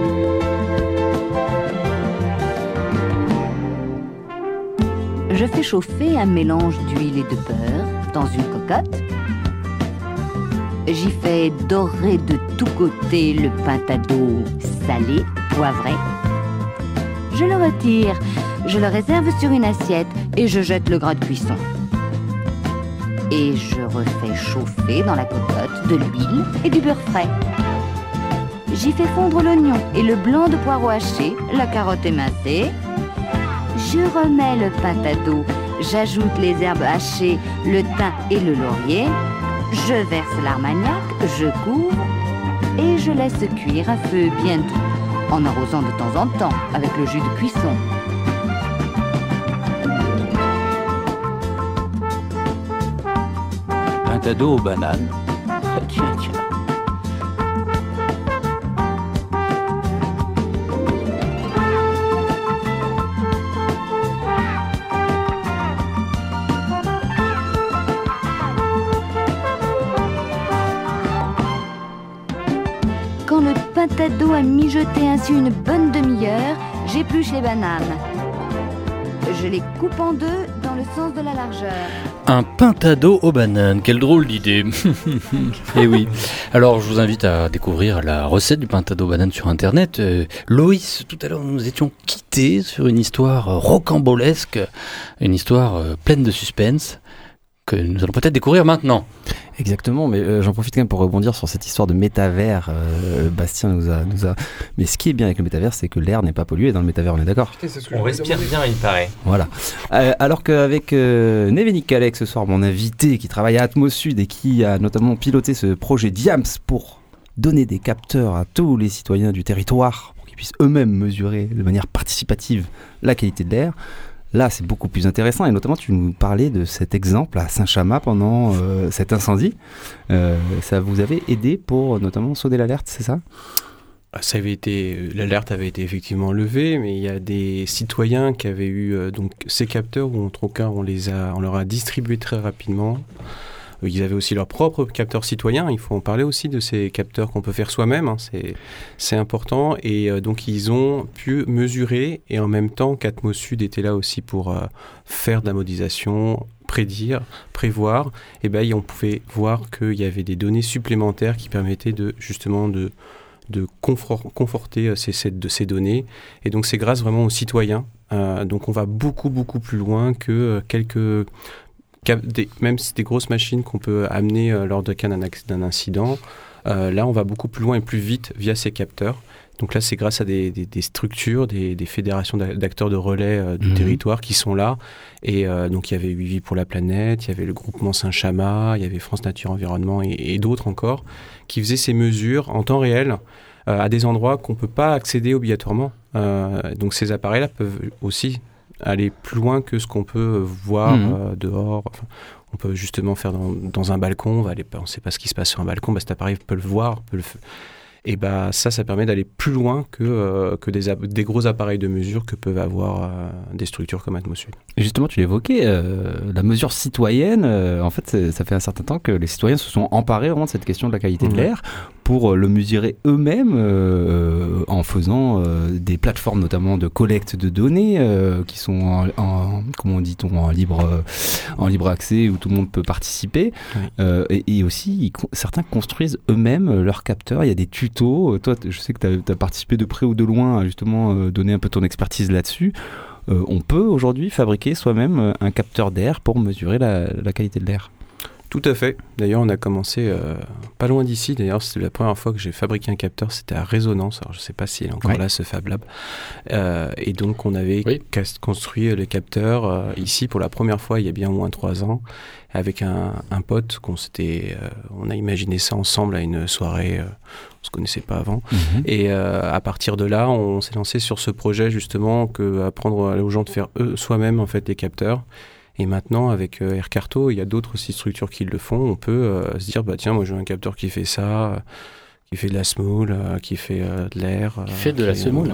Je fais chauffer un mélange d'huile et de beurre dans une cocotte. J'y fais dorer de tous côtés le pintado salé, poivré. Je le retire, je le réserve sur une assiette et je jette le gras de cuisson. Et je refais chauffer dans la cocotte de l'huile et du beurre frais. J'y fais fondre l'oignon et le blanc de poireau haché, la carotte émincée, je remets le pintado, j'ajoute les herbes hachées, le thym et le laurier, je verse l'armagnac, je couvre et je laisse cuire à feu bien doux, en arrosant de temps en temps avec le jus de cuisson. Pintado aux bananes. Ah, Tiens, le pintado a mijoté ainsi une bonne demi-heure, j'épluche les bananes. Je les coupe en deux dans le sens de la largeur. Un pintado aux bananes, quelle drôle d'idée. *laughs* Eh oui. Alors je vous invite à découvrir la recette du pintado aux bananes sur internet. Euh, Loïs, tout à l'heure nous étions quittés sur une histoire rocambolesque, une histoire euh, pleine de suspense que nous allons peut-être découvrir maintenant. Exactement, mais euh, j'en profite quand même pour rebondir sur cette histoire de métavers. Euh, Bastien nous a, nous a. Mais ce qui est bien avec le métavers, c'est que l'air n'est pas pollué dans le métavers, on est d'accord? On respire bien, il paraît. Voilà. Euh, alors qu'avec euh, Nevenik Kalek ce soir, mon invité qui travaille à Atmosud et qui a notamment piloté ce projet Diams pour donner des capteurs à tous les citoyens du territoire pour qu'ils puissent eux-mêmes mesurer de manière participative la qualité de l'air. Là, c'est beaucoup plus intéressant et notamment tu nous parlais de cet exemple à Saint-Chamas pendant euh, cet incendie. Euh, ça vous avait aidé pour notamment sonner l'alerte, c'est ça? Ah, Ça avait été, euh, l'alerte avait été effectivement levée, mais il y a des citoyens qui avaient eu donc ces capteurs où en tout cas on les a, on leur a distribué très rapidement. Euh, Ils avaient aussi leurs propres capteurs citoyens. Il faut en parler aussi de ces capteurs qu'on peut faire soi-même. hein. C'est, important. Et euh, donc ils ont pu mesurer et en même temps qu'Atmosud était là aussi pour euh, faire de la modélisation, prédire, prévoir. Et ben on pouvait voir qu'il y avait des données supplémentaires qui permettaient de justement de de confor- conforter ces, données. Et donc c'est grâce vraiment aux citoyens. Donc on va beaucoup beaucoup plus loin que quelques des- même si des grosses machines qu'on peut amener euh, lors de cas d'un incident. Euh, là, on va beaucoup plus loin et plus vite via ces capteurs. Donc là, c'est grâce à des, des- des structures, des, des fédérations d'a- d'acteurs de relais euh, du Mhm. territoire qui sont là. Et euh, donc, il y avait 8 vies pour la planète, il y avait le groupement Saint-Chamas, il y avait France Nature Environnement et, et d'autres encore, qui faisaient ces mesures en temps réel euh, à des endroits qu'on ne peut pas accéder obligatoirement. Donc, ces appareils-là peuvent aussi aller plus loin que ce qu'on peut voir Mhm. euh, dehors. Enfin, on peut justement faire dans, dans un balcon, on va aller, on ne sait pas ce qui se passe sur un balcon, bah, cet appareil peut le voir, peut le et bah ça, ça permet d'aller plus loin que, euh, que des, gros appareils de mesure que peuvent avoir euh, des structures comme Atmosud. Et Justement, tu l'évoquais, euh, la mesure citoyenne, en fait, ça fait un certain temps que les citoyens se sont emparés vraiment de cette question de la qualité de l'air pour euh, le mesurer eux-mêmes euh, en faisant euh, des plateformes notamment de collecte de données euh, qui sont en, en- comment dit-on en libre en libre accès où tout le monde peut participer. Et, et aussi certains construisent eux-mêmes leurs capteurs. Il y a des tutos. Toi je sais que tu as, participé de près ou de loin à justement donner un peu ton expertise là-dessus. On peut aujourd'hui fabriquer soi-même un capteur d'air pour mesurer la, la qualité de l'air Tout à fait. D'ailleurs, on a commencé euh, pas loin d'ici. D'ailleurs, c'était la première fois que j'ai fabriqué un capteur. C'était à Résonance. Alors, je sais pas s'il est encore Ouais. là, ce Fab Lab. Euh, et donc, on avait construit le capteur euh, ici pour la première fois il y a bien au moins trois ans avec un, un pote qu'on s'était, euh, on a imaginé ça ensemble à une soirée. euh, on se connaissait pas avant. Mhm. Et euh, à partir de là, on s'est lancé sur ce projet justement que apprendre aux gens de faire eux soi-même en fait des capteurs. Et maintenant, avec euh, Aircarto, il y a d'autres aussi structures qui le font. On peut euh, se dire, bah tiens, moi j'ai un capteur qui fait ça, euh, qui fait de la semoule, euh, qui fait euh, de l'air. Qui fait de la semoule.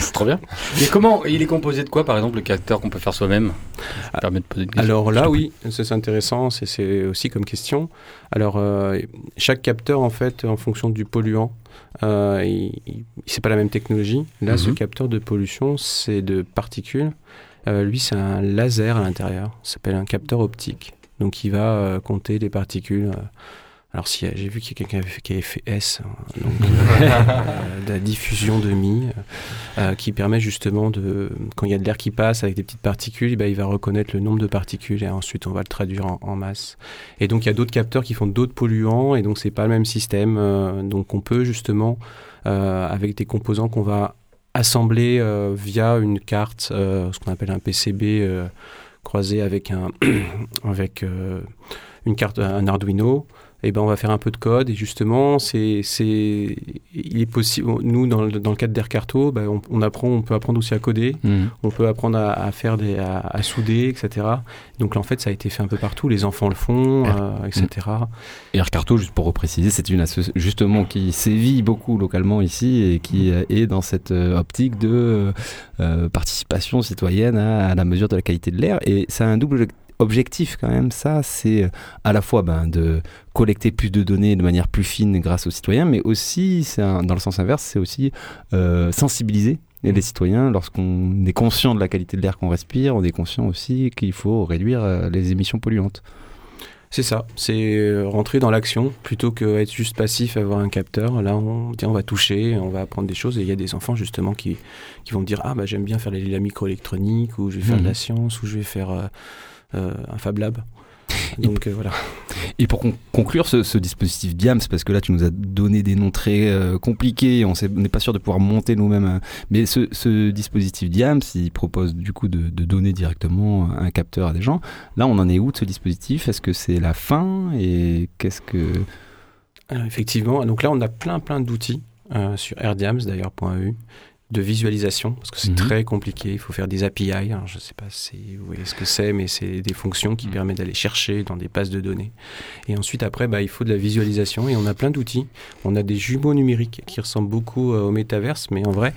C'est *laughs* trop bien. Et comment il est composé de quoi, par exemple, le capteur qu'on peut faire soi-même? Ça permet de poser une question. Alors là, oui, c'est intéressant, c'est- c'est aussi comme question. Alors, euh, chaque capteur, en fait, en fonction du polluant, euh, il- il- c'est pas la même technologie. Là, ce Mhm. capteur de pollution, c'est de particules. Euh, lui, c'est un laser à l'intérieur. Ça s'appelle un capteur optique. Donc, il va euh, compter les particules. euh, alors, si, j'ai vu qu'il y a quelqu'un qui avait fait- S, hein, donc, de *laughs* la diffusion de mi, qui permet justement de, quand il y a de l'air qui passe avec des petites particules, eh ben, il va reconnaître le nombre de particules et ensuite on va le traduire en, en masse. Et donc il y a d'autres capteurs qui font d'autres polluants et donc c'est pas le même système. donc on peut justement, euh, avec des composants qu'on va assembler euh, via une carte, euh, ce qu'on appelle un PCB euh, croisé avec un *clears throat* avec une carte, un Arduino. Et ben on va faire un peu de code et justement c'est c'est il est possible nous dans le, dans le cadre d'Aircarto ben, on, on apprend on peut apprendre aussi à coder Mhm. on peut apprendre à, à faire des à, à souder etc donc là en fait ça a été fait un peu partout les enfants le font euh, etc Et Aircarto, juste pour repréciser, c'est une association justement qui sévit beaucoup localement ici et qui euh, est dans cette euh, optique de euh, euh, participation citoyenne à, à la mesure de la qualité de l'air. Et ça a un double objectif quand même. Ça, c'est euh, à la fois ben, de collecter plus de données de manière plus fine grâce aux citoyens, mais aussi, c'est dans le sens inverse, c'est aussi euh, sensibiliser les citoyens lorsqu'on est conscient de la qualité de l'air qu'on respire, on est conscient aussi qu'il faut réduire euh, les émissions polluantes. C'est ça, c'est rentrer dans l'action plutôt que être juste passif, avoir un capteur. Là, on, tiens, on va toucher, on va apprendre des choses. Et il y a des enfants justement qui, qui vont me dire Ah, bah, j'aime bien faire la, la microélectronique, ou je vais faire de la Mhm. science, ou je vais faire euh, un Fab Lab. Donc euh, voilà. *laughs* Et pour con- conclure ce, ce dispositif Diams, parce que là tu nous as donné des noms très euh, compliqués, on n'est pas sûr de pouvoir monter nous-mêmes, mais ce, ce dispositif Diams, il propose du coup de, de donner directement un capteur à des gens. Là on en est où de ce dispositif? Est-ce que c'est la fin? Et qu'est-ce que... Alors, effectivement, donc là, on a plein, plein d'outils euh, sur airdiams, d'ailleurs, .eu, de visualisation, parce que c'est Mhm. très compliqué. Il faut faire des API. Alors, je ne sais pas si vous voyez ce que c'est, mais c'est des fonctions qui permettent d'aller chercher dans des bases de données. Et ensuite, après, bah, il faut de la visualisation. Et on a plein d'outils. On a des jumeaux numériques qui ressemblent beaucoup euh, au métaverse, mais en vrai.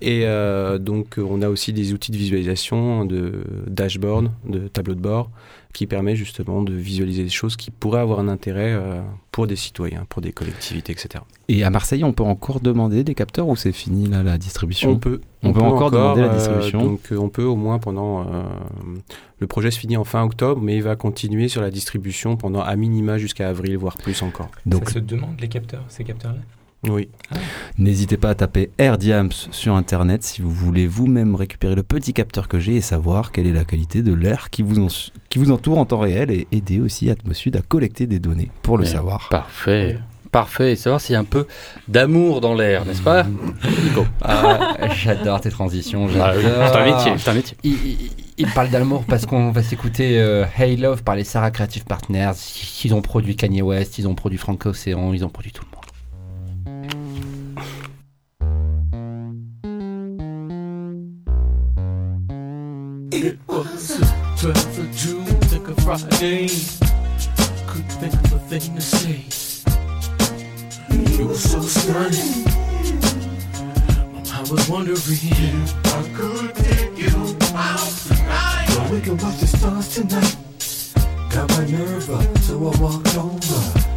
Et euh, donc, on a aussi des outils de visualisation, de dashboard, de tableau de bord, qui permet justement de visualiser des choses qui pourraient avoir un intérêt euh, pour des citoyens, pour des collectivités, etc. Et à Marseille, on peut encore demander des capteurs ou c'est fini là la distribution On peut, On, peut, encore, demander la euh, distribution. donc euh, on peut au moins pendant. euh, le projet se finit en fin octobre, mais il va continuer sur la distribution pendant à minima jusqu'à avril, voire plus encore. Donc- Ça se demande les capteurs, ces capteurs-là? Oui. N'hésitez pas à taper AirDiams sur internet si vous voulez vous-même récupérer le petit capteur que j'ai et savoir quelle est la qualité de l'air qui, vous en- qui vous entoure en temps réel et aider aussi Atmosud à collecter des données pour le savoir. Parfait. Parfait. Et savoir s'il y a un peu d'amour dans l'air, n'est-ce pas? Nico Ah, *laughs* j'adore tes transitions. Ah j'adore. c'est un métier, c'est un métier. Il, il- il parle d'amour parce qu'on va s'écouter euh, Hey Love par les Sarah Creative Partners. Ils ont produit Kanye West, ils ont produit Frank Ocean, ils ont produit tout It was the 12th of June, like a Friday. Couldn't think of a thing to say. You were so stunning. I was wondering if I could take you out tonight. We can watch the stars tonight. Got my nerve up, so I walked over.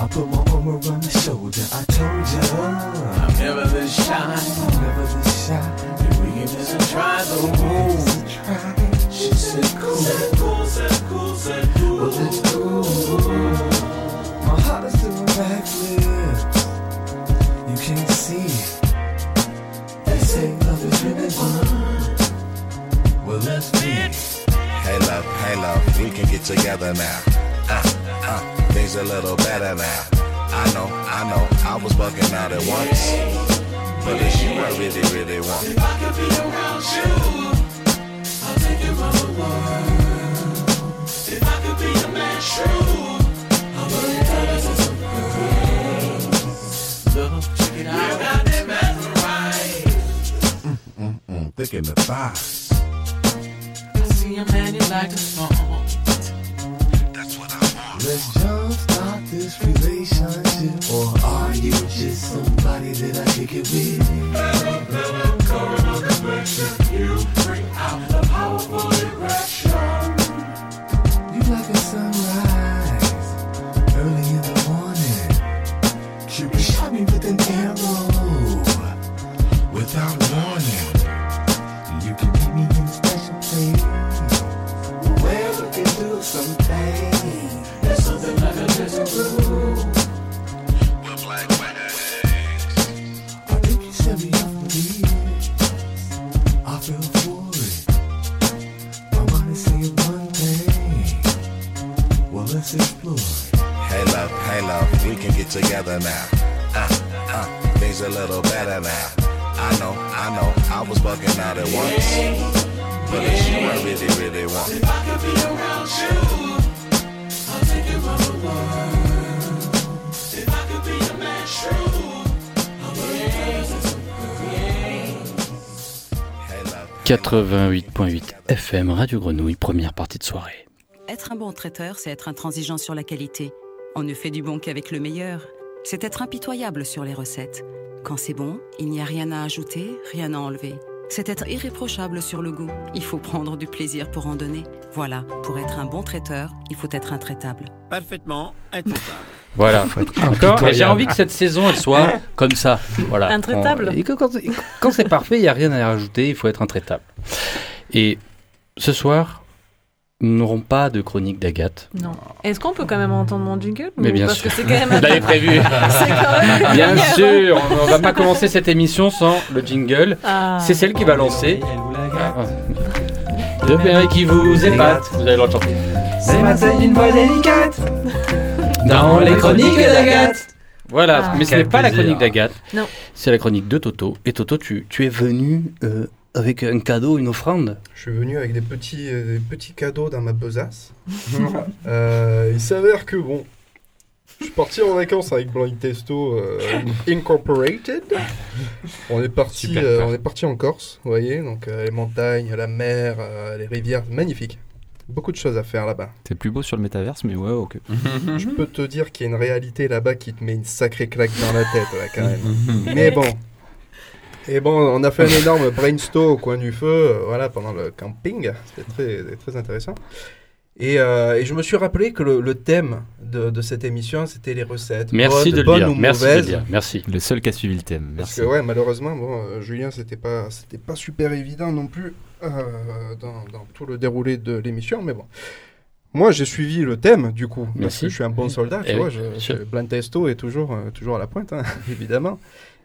I put my arm around her shoulder. I told you I'm never this shy. I'm never this shy. If we give this a try, though. She said cool. Said cool, said cool, said cool. Well, let's go. My heart is doing backflips. You can't see it. They say love is really fun. Well, let's be. Hey love, hey love, we can get together now. Ah. Things a little better now. I know, I know, I was bugging out at once. But it's you I really, really want. If I could be around you, I'll take you around the world. If I could be a man true, I would tell you some girls. Look, check it out. You got them mesmerized. Mm, thick in the thighs. I see a man you like a song. Let's jumpstart this relationship. Or are you just somebody that I kick it with? You bring out the powerful erection. You like a sunrise early in the morning. Cupid shot me with an arrow without warning. You can meet me in a special place where we can do something. But it's you I really, really want. If I could be around you, 88.8 FM Radio Grenouille, première partie de soirée. Être un bon traiteur, c'est être intransigeant sur la qualité. On ne fait du bon qu'avec le meilleur. C'est être impitoyable sur les recettes. Quand c'est bon, il n'y a rien à ajouter, rien à enlever. C'est être irréprochable sur le goût. Il faut prendre du plaisir pour en donner. Voilà, pour être un bon traiteur, il faut être intraitable. Parfaitement intraitable. Voilà. Faut être D'accord. J'ai envie que cette saison elle soit comme ça. Voilà. Intraitable. On- Et que quand, quand c'est parfait, il n'y a rien à rajouter, il faut être intraitable. Et ce soir, nous n'aurons pas de chronique d'Agathe. Non. Est-ce qu'on peut quand même entendre mon jingle Mais bien parce sûr. que c'est quand même. Je l'avais prévu. *laughs* c'est quand même. une Bien sûr, on ne va pas commencer cette émission sans le jingle. Ah. C'est celle qui va lancer. De père qui vous épate. Vous le de chanter. C'est Marseille une voix délicate. Dans les chroniques d'Agathe. Voilà, Ah. mais ce n'est pas la chronique d'Agathe. Non. C'est la chronique de Toto. Et Toto, tu, tu es venu euh, avec un cadeau, une offrande. Je suis venu avec des petits, euh, des petits cadeaux dans ma besace. *laughs* Euh, il s'avère que, bon, je suis parti en vacances avec Blind Testo euh, Incorporated. On est parti, euh, on est parti en Corse, vous voyez, donc euh, les montagnes, la mer, euh, les rivières, magnifique. Beaucoup de choses à faire là-bas. C'est plus beau sur le métaverse, mais ouais, ok. Je peux te dire qu'il y a une réalité là-bas qui te met une sacrée claque dans la tête, ouais, quand même. Mais bon. Et bon, on a fait un énorme brainstorm au coin du feu, euh, voilà, pendant le camping. C'était très, très intéressant. Et, euh, et je me suis rappelé que le, le thème de, de cette émission, c'était les recettes. Merci bonnes, de le bonnes dire. ou Merci de le mauvaises. dire. Merci. Le seul qui a suivi le thème. Parce que ouais, malheureusement, bon, euh, Julien, c'était pas, c'était pas super évident non plus euh, dans, dans tout le déroulé de l'émission, mais bon. Moi, j'ai suivi le thème, du coup, parce Merci. que je suis un bon soldat, tu Eh vois. oui, je- bien sûr. je- Blind Testo est toujours, euh, toujours à la pointe, hein, *laughs* évidemment.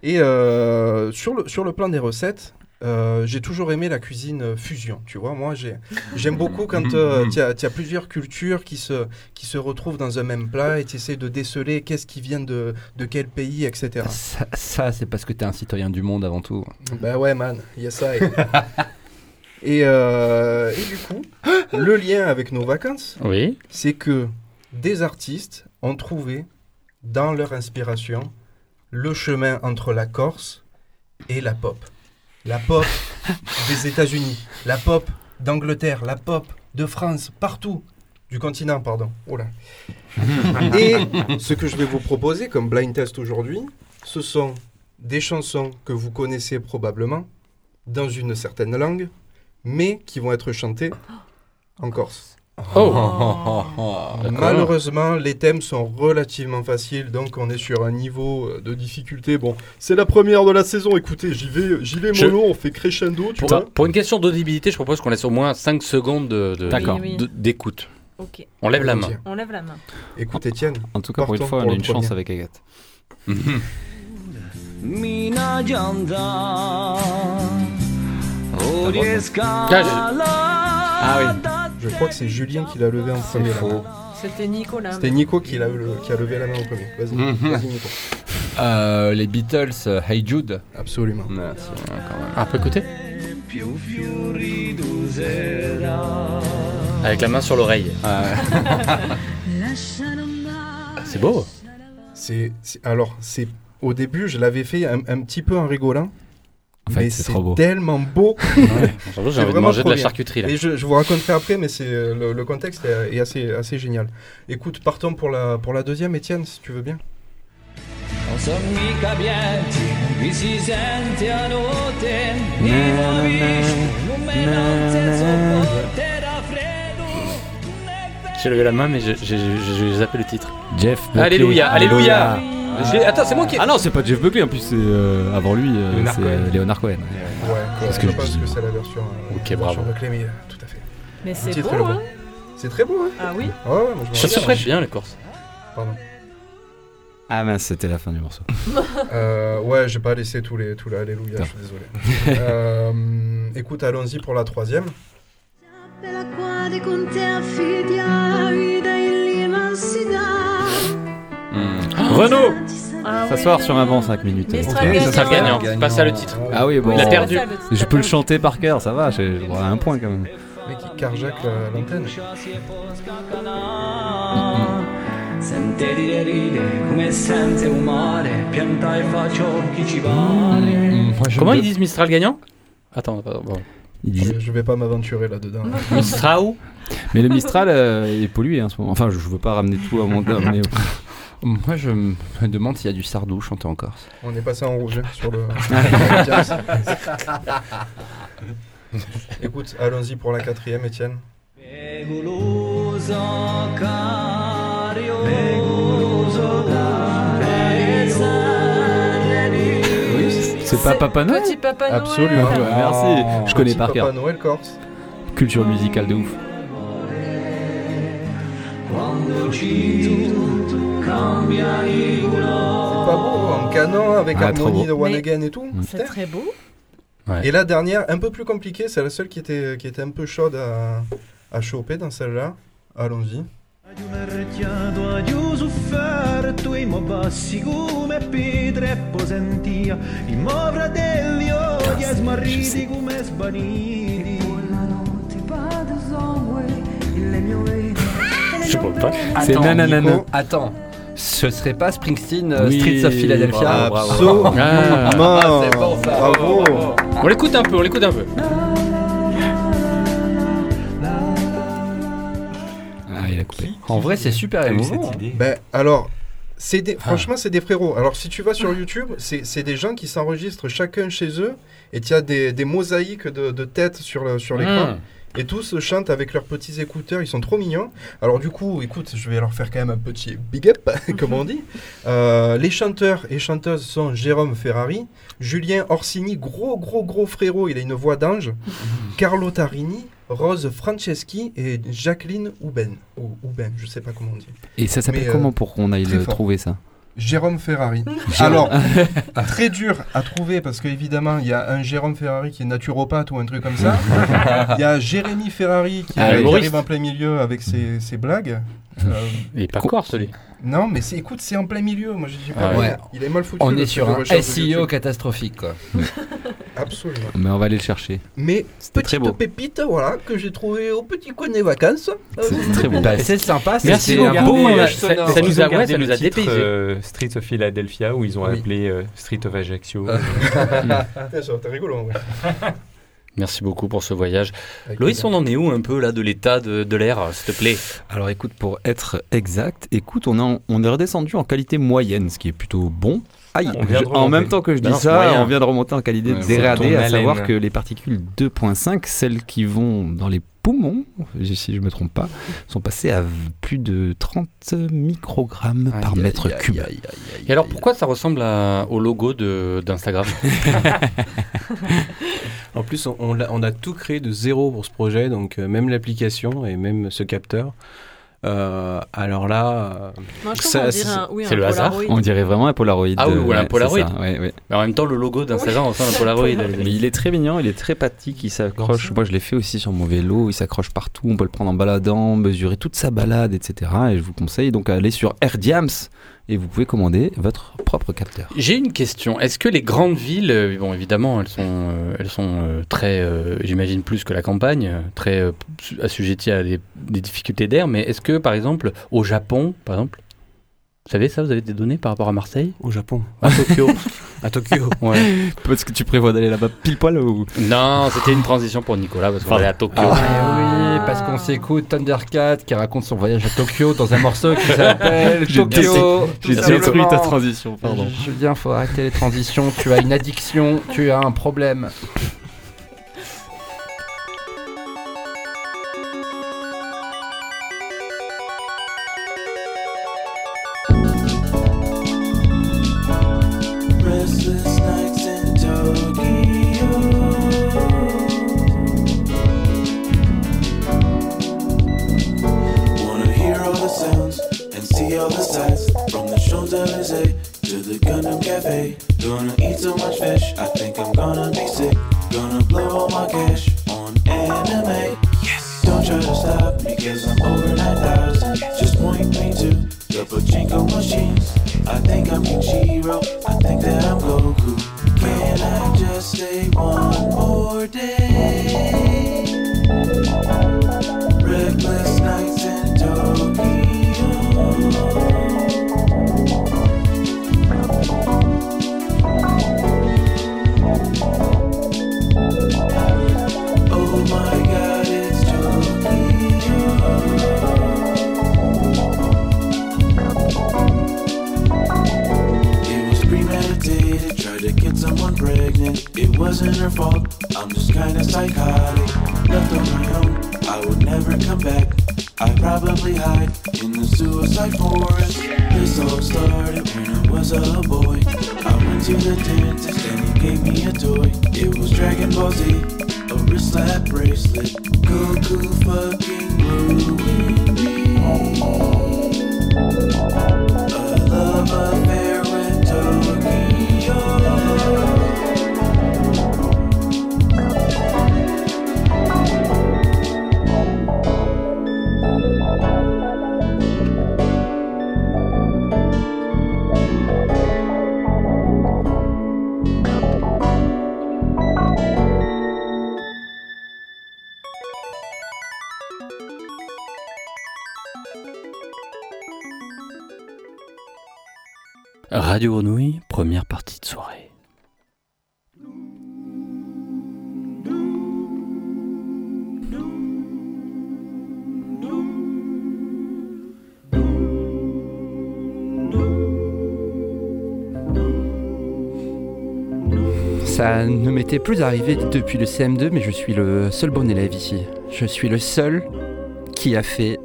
Et euh, sur, le, sur le plan des recettes, euh, j'ai toujours aimé la cuisine fusion, tu vois. Moi, j'ai- j'aime beaucoup quand tu as, plusieurs cultures qui se, qui se retrouvent dans un même plat et tu essaies de déceler qu'est-ce qui vient de, de quel pays, etc. Ça, ça, c'est parce que t'es un citoyen du monde avant tout. Bah ouais, man, yes *laughs* I. et, euh, et du coup, le lien avec nos vacances, Oui. c'est que des artistes ont trouvé dans leur inspiration le chemin entre la Corse et la pop. La pop *laughs* des États-Unis, la pop d'Angleterre, la pop de France, partout. Du continent, pardon. Oh là. *laughs* Et ce que je vais vous proposer comme blind test aujourd'hui, ce sont des chansons que vous connaissez probablement dans une certaine langue, mais qui vont être chantées en Corse. Oh. *laughs* Malheureusement, les thèmes sont relativement faciles, donc on est sur un niveau de difficulté. Bon, c'est la première de la saison, écoutez, j'y vais, j'y vais Je- on fait crescendo, tu Pour, vois. pour une question d'audibilité, je propose qu'on laisse au moins 5 secondes de- de- D'accord. Oui, oui. de- d'écoute. Ok. On lève la main. On lève la main. Écoute, Étienne. En tout cas, pour une fois, on a une chance avec Agathe. *laughs* Mina Janda Oriesca Ah oui. Je crois que c'est Julien qui l'a levé en premier. là. C'était Nico là. C'était Nico qui, l'a- le- qui a levé la main au premier. Vas-y, Mhm. vas-y Nico. Euh, les Beatles, euh, Hey Jude. Absolument. Un peu côté Avec la main sur l'oreille. *laughs* C'est beau. C'est, c'est- alors, c'est au début, je l'avais fait un, un petit peu en rigolant. En fait, mais c'est c'est trop beau. tellement beau. *laughs* Surtout, j'ai envie de manger de la charcuterie, là. Et je, je vous raconterai après, mais c'est euh, le, le contexte est, est assez, assez génial. Écoute, partons pour la, pour la deuxième, Étienne, si tu veux bien. J'ai levé la main, mais j'ai- zappé le titre. Jeff Buckley. Alléluia, alléluia. J'ai- Attends, c'est moi qui. Ah non, c'est pas Jeff Buckley en plus, c'est euh, avant lui, euh, Leonard c'est Cohen. euh, Leonard Cohen. Ouais, Parce je que je pense que c'est la version. euh, Ok, bravo. version de Clémy, tout à fait. Mais c'est titre beau, est le bon. hein C'est très beau, hein Ah oui Ouais, ouais, moi je me Ça se rappelle. prête bien, les Corses. Pardon. Ah mince, c'était la fin du morceau. *laughs* Euh, ouais, j'ai pas laissé tous les, tous les Alléluia, je suis désolé. Euh, écoute, allons-y pour la troisième. Con te limansidà. Renaud Ah S'asseoir sur un banc 5 minutes. Mistral Ok, gagnant. ça gagnant, c'est pas ça le titre. Ah oui, bon. Il a perdu. Je peux le chanter par cœur, ça va, j'ai le droit à un point quand même. Le mec, il carjack la- l'antenne. Comment ils disent Mistral gagnant? Attends, pardon, bon. Disait- je vais pas m'aventurer là-dedans. Mistral? Mais le Mistral euh, est pollué en ce moment. Enfin, je veux pas ramener tout à mon *laughs* mais... Moi, je me demande s'il y a du sardou chanté en Corse. On est passé en rouge hein, sur le. *laughs* *laughs* Écoute, allons-y pour la quatrième, Étienne. C'est pas Papa Noël Petit Papa Noël. Absolument. Ah, ouais, Merci, je connais par cœur. Papa Noël Corse. Culture musicale de ouf. C'est pas beau, en canon avec Ah, beau. de One Mais- Again et tout. C'est très beau. Et la dernière, un peu plus compliquée, c'est la seule qui était, qui était un peu chaude à, à choper dans celle-là. Allons-y. Je pas. C'est Attends, nanana. Nico. Attends, ce serait pas Springsteen, euh, Oui, Streets of Philadelphia bravo, Absolument. Ah. bon, ça. Bravo. On l'écoute un peu, on l'écoute un peu. Ah, il a coupé. En vrai, c'est super émouvant. Ben, alors, c'est des, franchement, c'est des frérots. Alors, si tu vas sur YouTube, c'est c'est des gens qui s'enregistrent chacun chez eux et tu as des, des mosaïques de, de têtes sur le- sur l'écran. Mmh. Et tous chantent avec leurs petits écouteurs, ils sont trop mignons. Alors du coup, écoute, je vais leur faire quand même un petit big up, *laughs* comme on dit. Euh, les chanteurs et chanteuses sont Jérôme Ferrari, Julien Orsini, gros gros gros frérot, il a une voix d'ange, *laughs* Carlo Tarini, Rose Franceschi et Jacqueline Houben. Ou Houben, je sais pas comment on dit. Et ça s'appelle euh, comment pour qu'on aille le trouver ça? Jérôme Ferrari. *laughs* Alors, très dur à trouver parce qu'évidemment, il y a un Jérôme Ferrari qui est naturopathe ou un truc comme ça. Il y a Jérémy Ferrari qui, Ah, qui arrive en plein milieu avec ses, ses blagues. Euh, Il est pas corse, lui. non, mais c'est, écoute, c'est en plein milieu. Moi, j'ai pas Ah ouais. Il est mal foutu. On est sur un SEO catastrophique, quoi. *laughs* Absolument. Mais on va aller le chercher. Mais C'était très petite beau. pépite, voilà, que j'ai trouvé au petit coin des vacances. Euh, C'est très beau. *laughs* Bah, c'est sympa, Merci c'était un beaucoup. beau Ça- voyage ça- sonore. ça nous a- ouais, ça nous a titre, dépaysé. euh, Streets of Philadelphia où ils ont Oui. appelé euh, Street of Ajaccio. *laughs* Sûr, t'es rigolo, en vrai. *laughs* Merci beaucoup pour ce voyage. Avec Loïs, on en est où un peu là de l'état de, de l'air, s'il te plaît? Alors écoute, pour être exact, écoute, on, a- on est redescendu en qualité moyenne, ce qui est plutôt bon. Aïe, On vient de je- en même temps que je dis non, ça, moyen. on vient de remonter en qualité Ouais, dégradée, à savoir haleine. que les particules 2.5, celles qui vont dans les poumons, si je me trompe pas, sont passées à plus de 30 microgrammes par Aïe, mètre aïe, cube. aïe, aïe, aïe, Et alors aïe. pourquoi ça ressemble à- au logo de- d'Instagram *laughs* En plus, on, on l'a- on a tout créé de zéro pour ce projet, donc euh, même l'application et même ce capteur. Euh, alors là, euh, c'est- oui, le hasard. On dirait vraiment un Polaroid. Ah oui, euh, voilà, un Polaroid. c'est ça, ouais, ouais. Mais en même temps, le logo d'Instagram ressemble à un Polaroid. *laughs* Mais il est très mignon, il est très pratique, il s'accroche. Moi, je l'ai fait aussi sur mon vélo, il s'accroche partout. On peut le prendre en baladant, mesurer toute sa balade, etc. Et je vous conseille donc à aller sur Airdiams et vous pouvez commander votre propre capteur. J'ai une question. Est-ce que les grandes villes, euh, bon évidemment, elles sont, euh, elles sont euh, très, j'imagine plus que la campagne, très assujetties à des, des difficultés d'air, mais est-ce que par exemple au Japon, par exemple, vous savez ça, vous avez des données par rapport à Marseille Au Japon À Tokyo *laughs* À Tokyo *laughs* Ouais. Parce que tu prévois d'aller là-bas pile poil ou? Non, c'était une transition pour Nicolas parce qu'on aller à Tokyo. Ah oui, parce qu'on s'écoute Thundercat qui raconte son voyage à Tokyo dans un morceau qui *laughs* s'appelle J'ai Tokyo. j'ai détruit ta transition, pardon. Julien, faut arrêter les transitions. Tu as une addiction, tu as un problème. Dragon Ball Z, a wrist slap bracelet. Goku fucking ruined me. Grenouille, première partie de soirée. Ça ne m'était plus arrivé depuis le CM2, mais je suis le seul bon élève ici. Je suis le seul qui a fait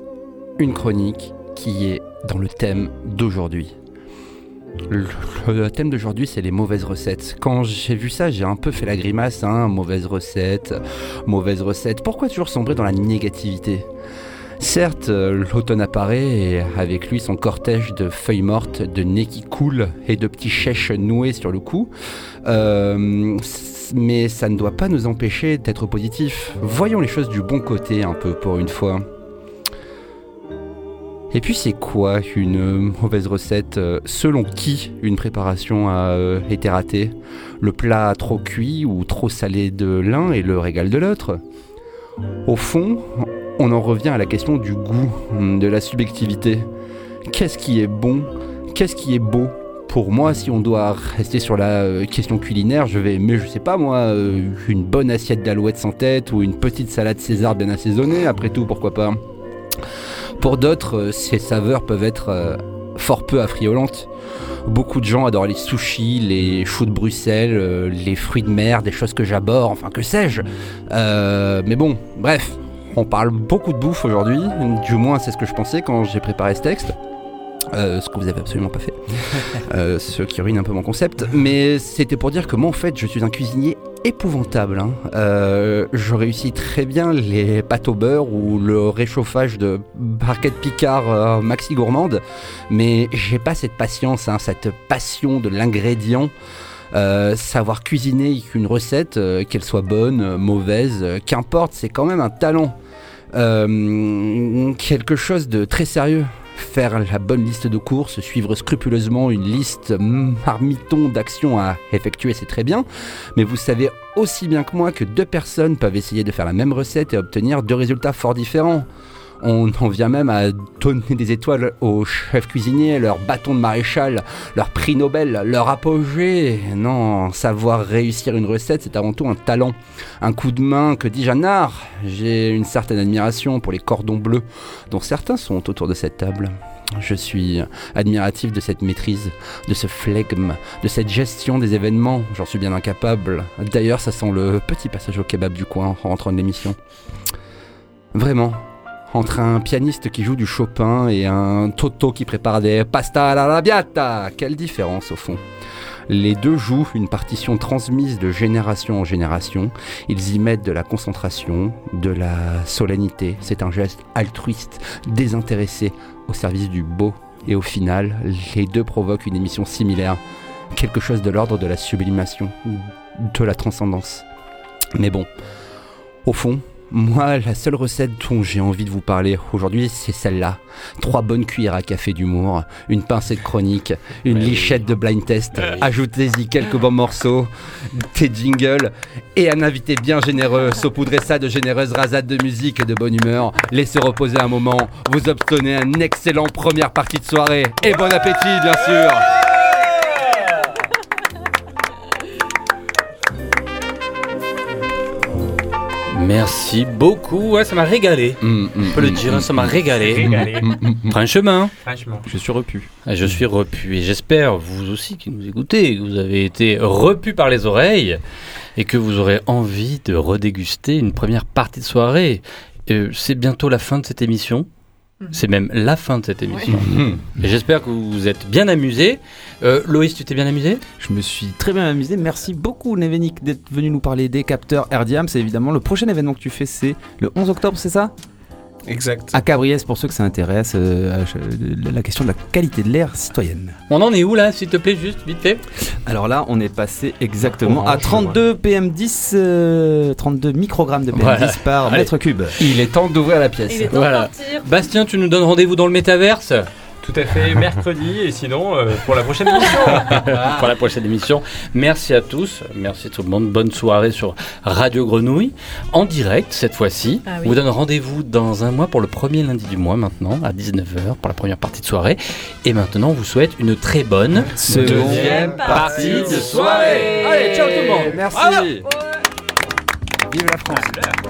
une chronique qui est dans le thème d'aujourd'hui. Le, thème d'aujourd'hui, c'est les mauvaises recettes. Quand j'ai vu ça, j'ai un peu fait la grimace, hein, mauvaise recette, mauvaise recette. Pourquoi toujours sombrer dans la négativité? Certes, euh, l'automne apparaît et avec lui son cortège de feuilles mortes, de nez qui coulent et de petits chèches noués sur le cou. Euh, mais ça ne doit pas nous empêcher d'être positifs. Voyons les choses du bon côté un peu pour une fois. Et puis c'est quoi une euh, mauvaise recette euh, Selon qui une préparation a euh, été ratée? Le plat trop cuit ou trop salé de l'un et le régal de l'autre? Au fond, on en revient à la question du goût, hum, de la subjectivité. Qu'est-ce qui est bon? Qu'est-ce qui est beau? Pour moi, si on doit rester sur la question culinaire, je vais aimer, je sais pas moi, une bonne assiette d'alouette sans tête ou une petite salade César bien assaisonnée, après tout, pourquoi pas? Pour d'autres, euh, ces saveurs peuvent être euh, fort peu affriolantes. Beaucoup de gens adorent les sushis, les choux de Bruxelles, euh, les fruits de mer, des choses que j'aborde, enfin que sais-je. Euh, mais bon, bref, on parle beaucoup de bouffe aujourd'hui, du moins c'est ce que je pensais quand j'ai préparé ce texte. Euh, ce que vous avez absolument pas fait, *laughs* Euh, ce qui ruine un peu mon concept. Mais c'était pour dire que moi, en fait, je suis un cuisinier épouvantable. hein. Euh, je réussis très bien les pâtes au beurre ou le réchauffage de barquettes Picard euh, maxi gourmande, mais j'ai pas cette patience, hein, cette passion de l'ingrédient. Euh, savoir cuisiner une recette, qu'elle soit bonne, mauvaise, qu'importe, c'est quand même un talent. Quelque chose de très sérieux. Faire la bonne liste de courses, suivre scrupuleusement une liste marmiton d'actions à effectuer, c'est très bien. Mais vous savez aussi bien que moi que deux personnes peuvent essayer de faire la même recette et obtenir deux résultats fort différents. On en vient même à donner des étoiles aux chefs cuisiniers, leur bâton de maréchal, leur prix Nobel, leur apogée. Non, savoir réussir une recette, c'est avant tout un talent. Un coup de main, que dis-je. J'ai une certaine admiration pour les cordons bleus, dont certains sont autour de cette table. Je suis admiratif de cette maîtrise, de ce flegme, de cette gestion des événements. J'en suis bien incapable. D'ailleurs, ça sent le petit passage au kebab du coin en rentrant de l'émission. Vraiment, entre un pianiste qui joue du Chopin et un Toto qui prépare des pasta alla rabbiata. Quelle différence au fond. Les deux jouent une partition transmise de génération en génération. Ils y mettent de la concentration, de la solennité. C'est un geste altruiste, désintéressé, au service du beau. Et au final, les deux provoquent une émission similaire. Quelque chose de l'ordre de la sublimation, de la transcendance. Mais bon, au fond, moi, la seule recette dont j'ai envie de vous parler aujourd'hui, c'est celle-là. Trois bonnes cuillères à café d'humour, une pincée de chronique, une lichette de blind test. Ajoutez-y quelques bons morceaux, des jingles et un invité bien généreux. Saupoudrez ça de généreuses rasades de musique et de bonne humeur. Laissez reposer un moment. Vous obtenez un excellent première partie de soirée. Et bon appétit, bien sûr. Merci beaucoup, ouais, ça m'a régalé. Mm, On peut le dire, ça m'a régalé. Régalé. Franchement, Franchement. Je suis repu. Ah, je suis repu et j'espère, vous aussi qui nous écoutez, que vous avez été repu par les oreilles et que vous aurez envie de redéguster une première partie de soirée. Euh, C'est bientôt la fin de cette émission. C'est même la fin de cette émission. Et j'espère que vous vous êtes bien amusés. Euh, Loïs, tu t'es bien amusé? Je me suis très bien amusé. Merci beaucoup, Nevenik, d'être venu nous parler des capteurs RDM. C'est évidemment le prochain événement que tu fais, c'est le 11 octobre, c'est ça? Exact. À Cabriès, pour ceux que ça intéresse, euh, à- la question de la qualité de l'air citoyenne. On en est où là, s'il te plaît, juste vite fait Alors là, on est passé exactement Orange, à 32 PM10, euh, 32 microgrammes de PM10 Voilà. par Allez. mètre cube. Il est temps d'ouvrir la pièce. Il est temps Voilà. de partir. Bastien, tu nous donnes rendez-vous dans le métaverse? Tout à fait, mercredi, et sinon, euh, pour la prochaine émission. *laughs* pour la prochaine émission. Merci à tous, merci tout le monde. Bonne soirée sur Radio Grenouille, en direct cette fois-ci. Ah oui. On vous donne rendez-vous dans un mois pour le premier lundi du mois maintenant, à 19h pour la première partie de soirée. Et maintenant, on vous souhaite une très bonne Deuxième partie de soirée. Allez, ciao tout le monde. Merci. Bravo. Vive la France.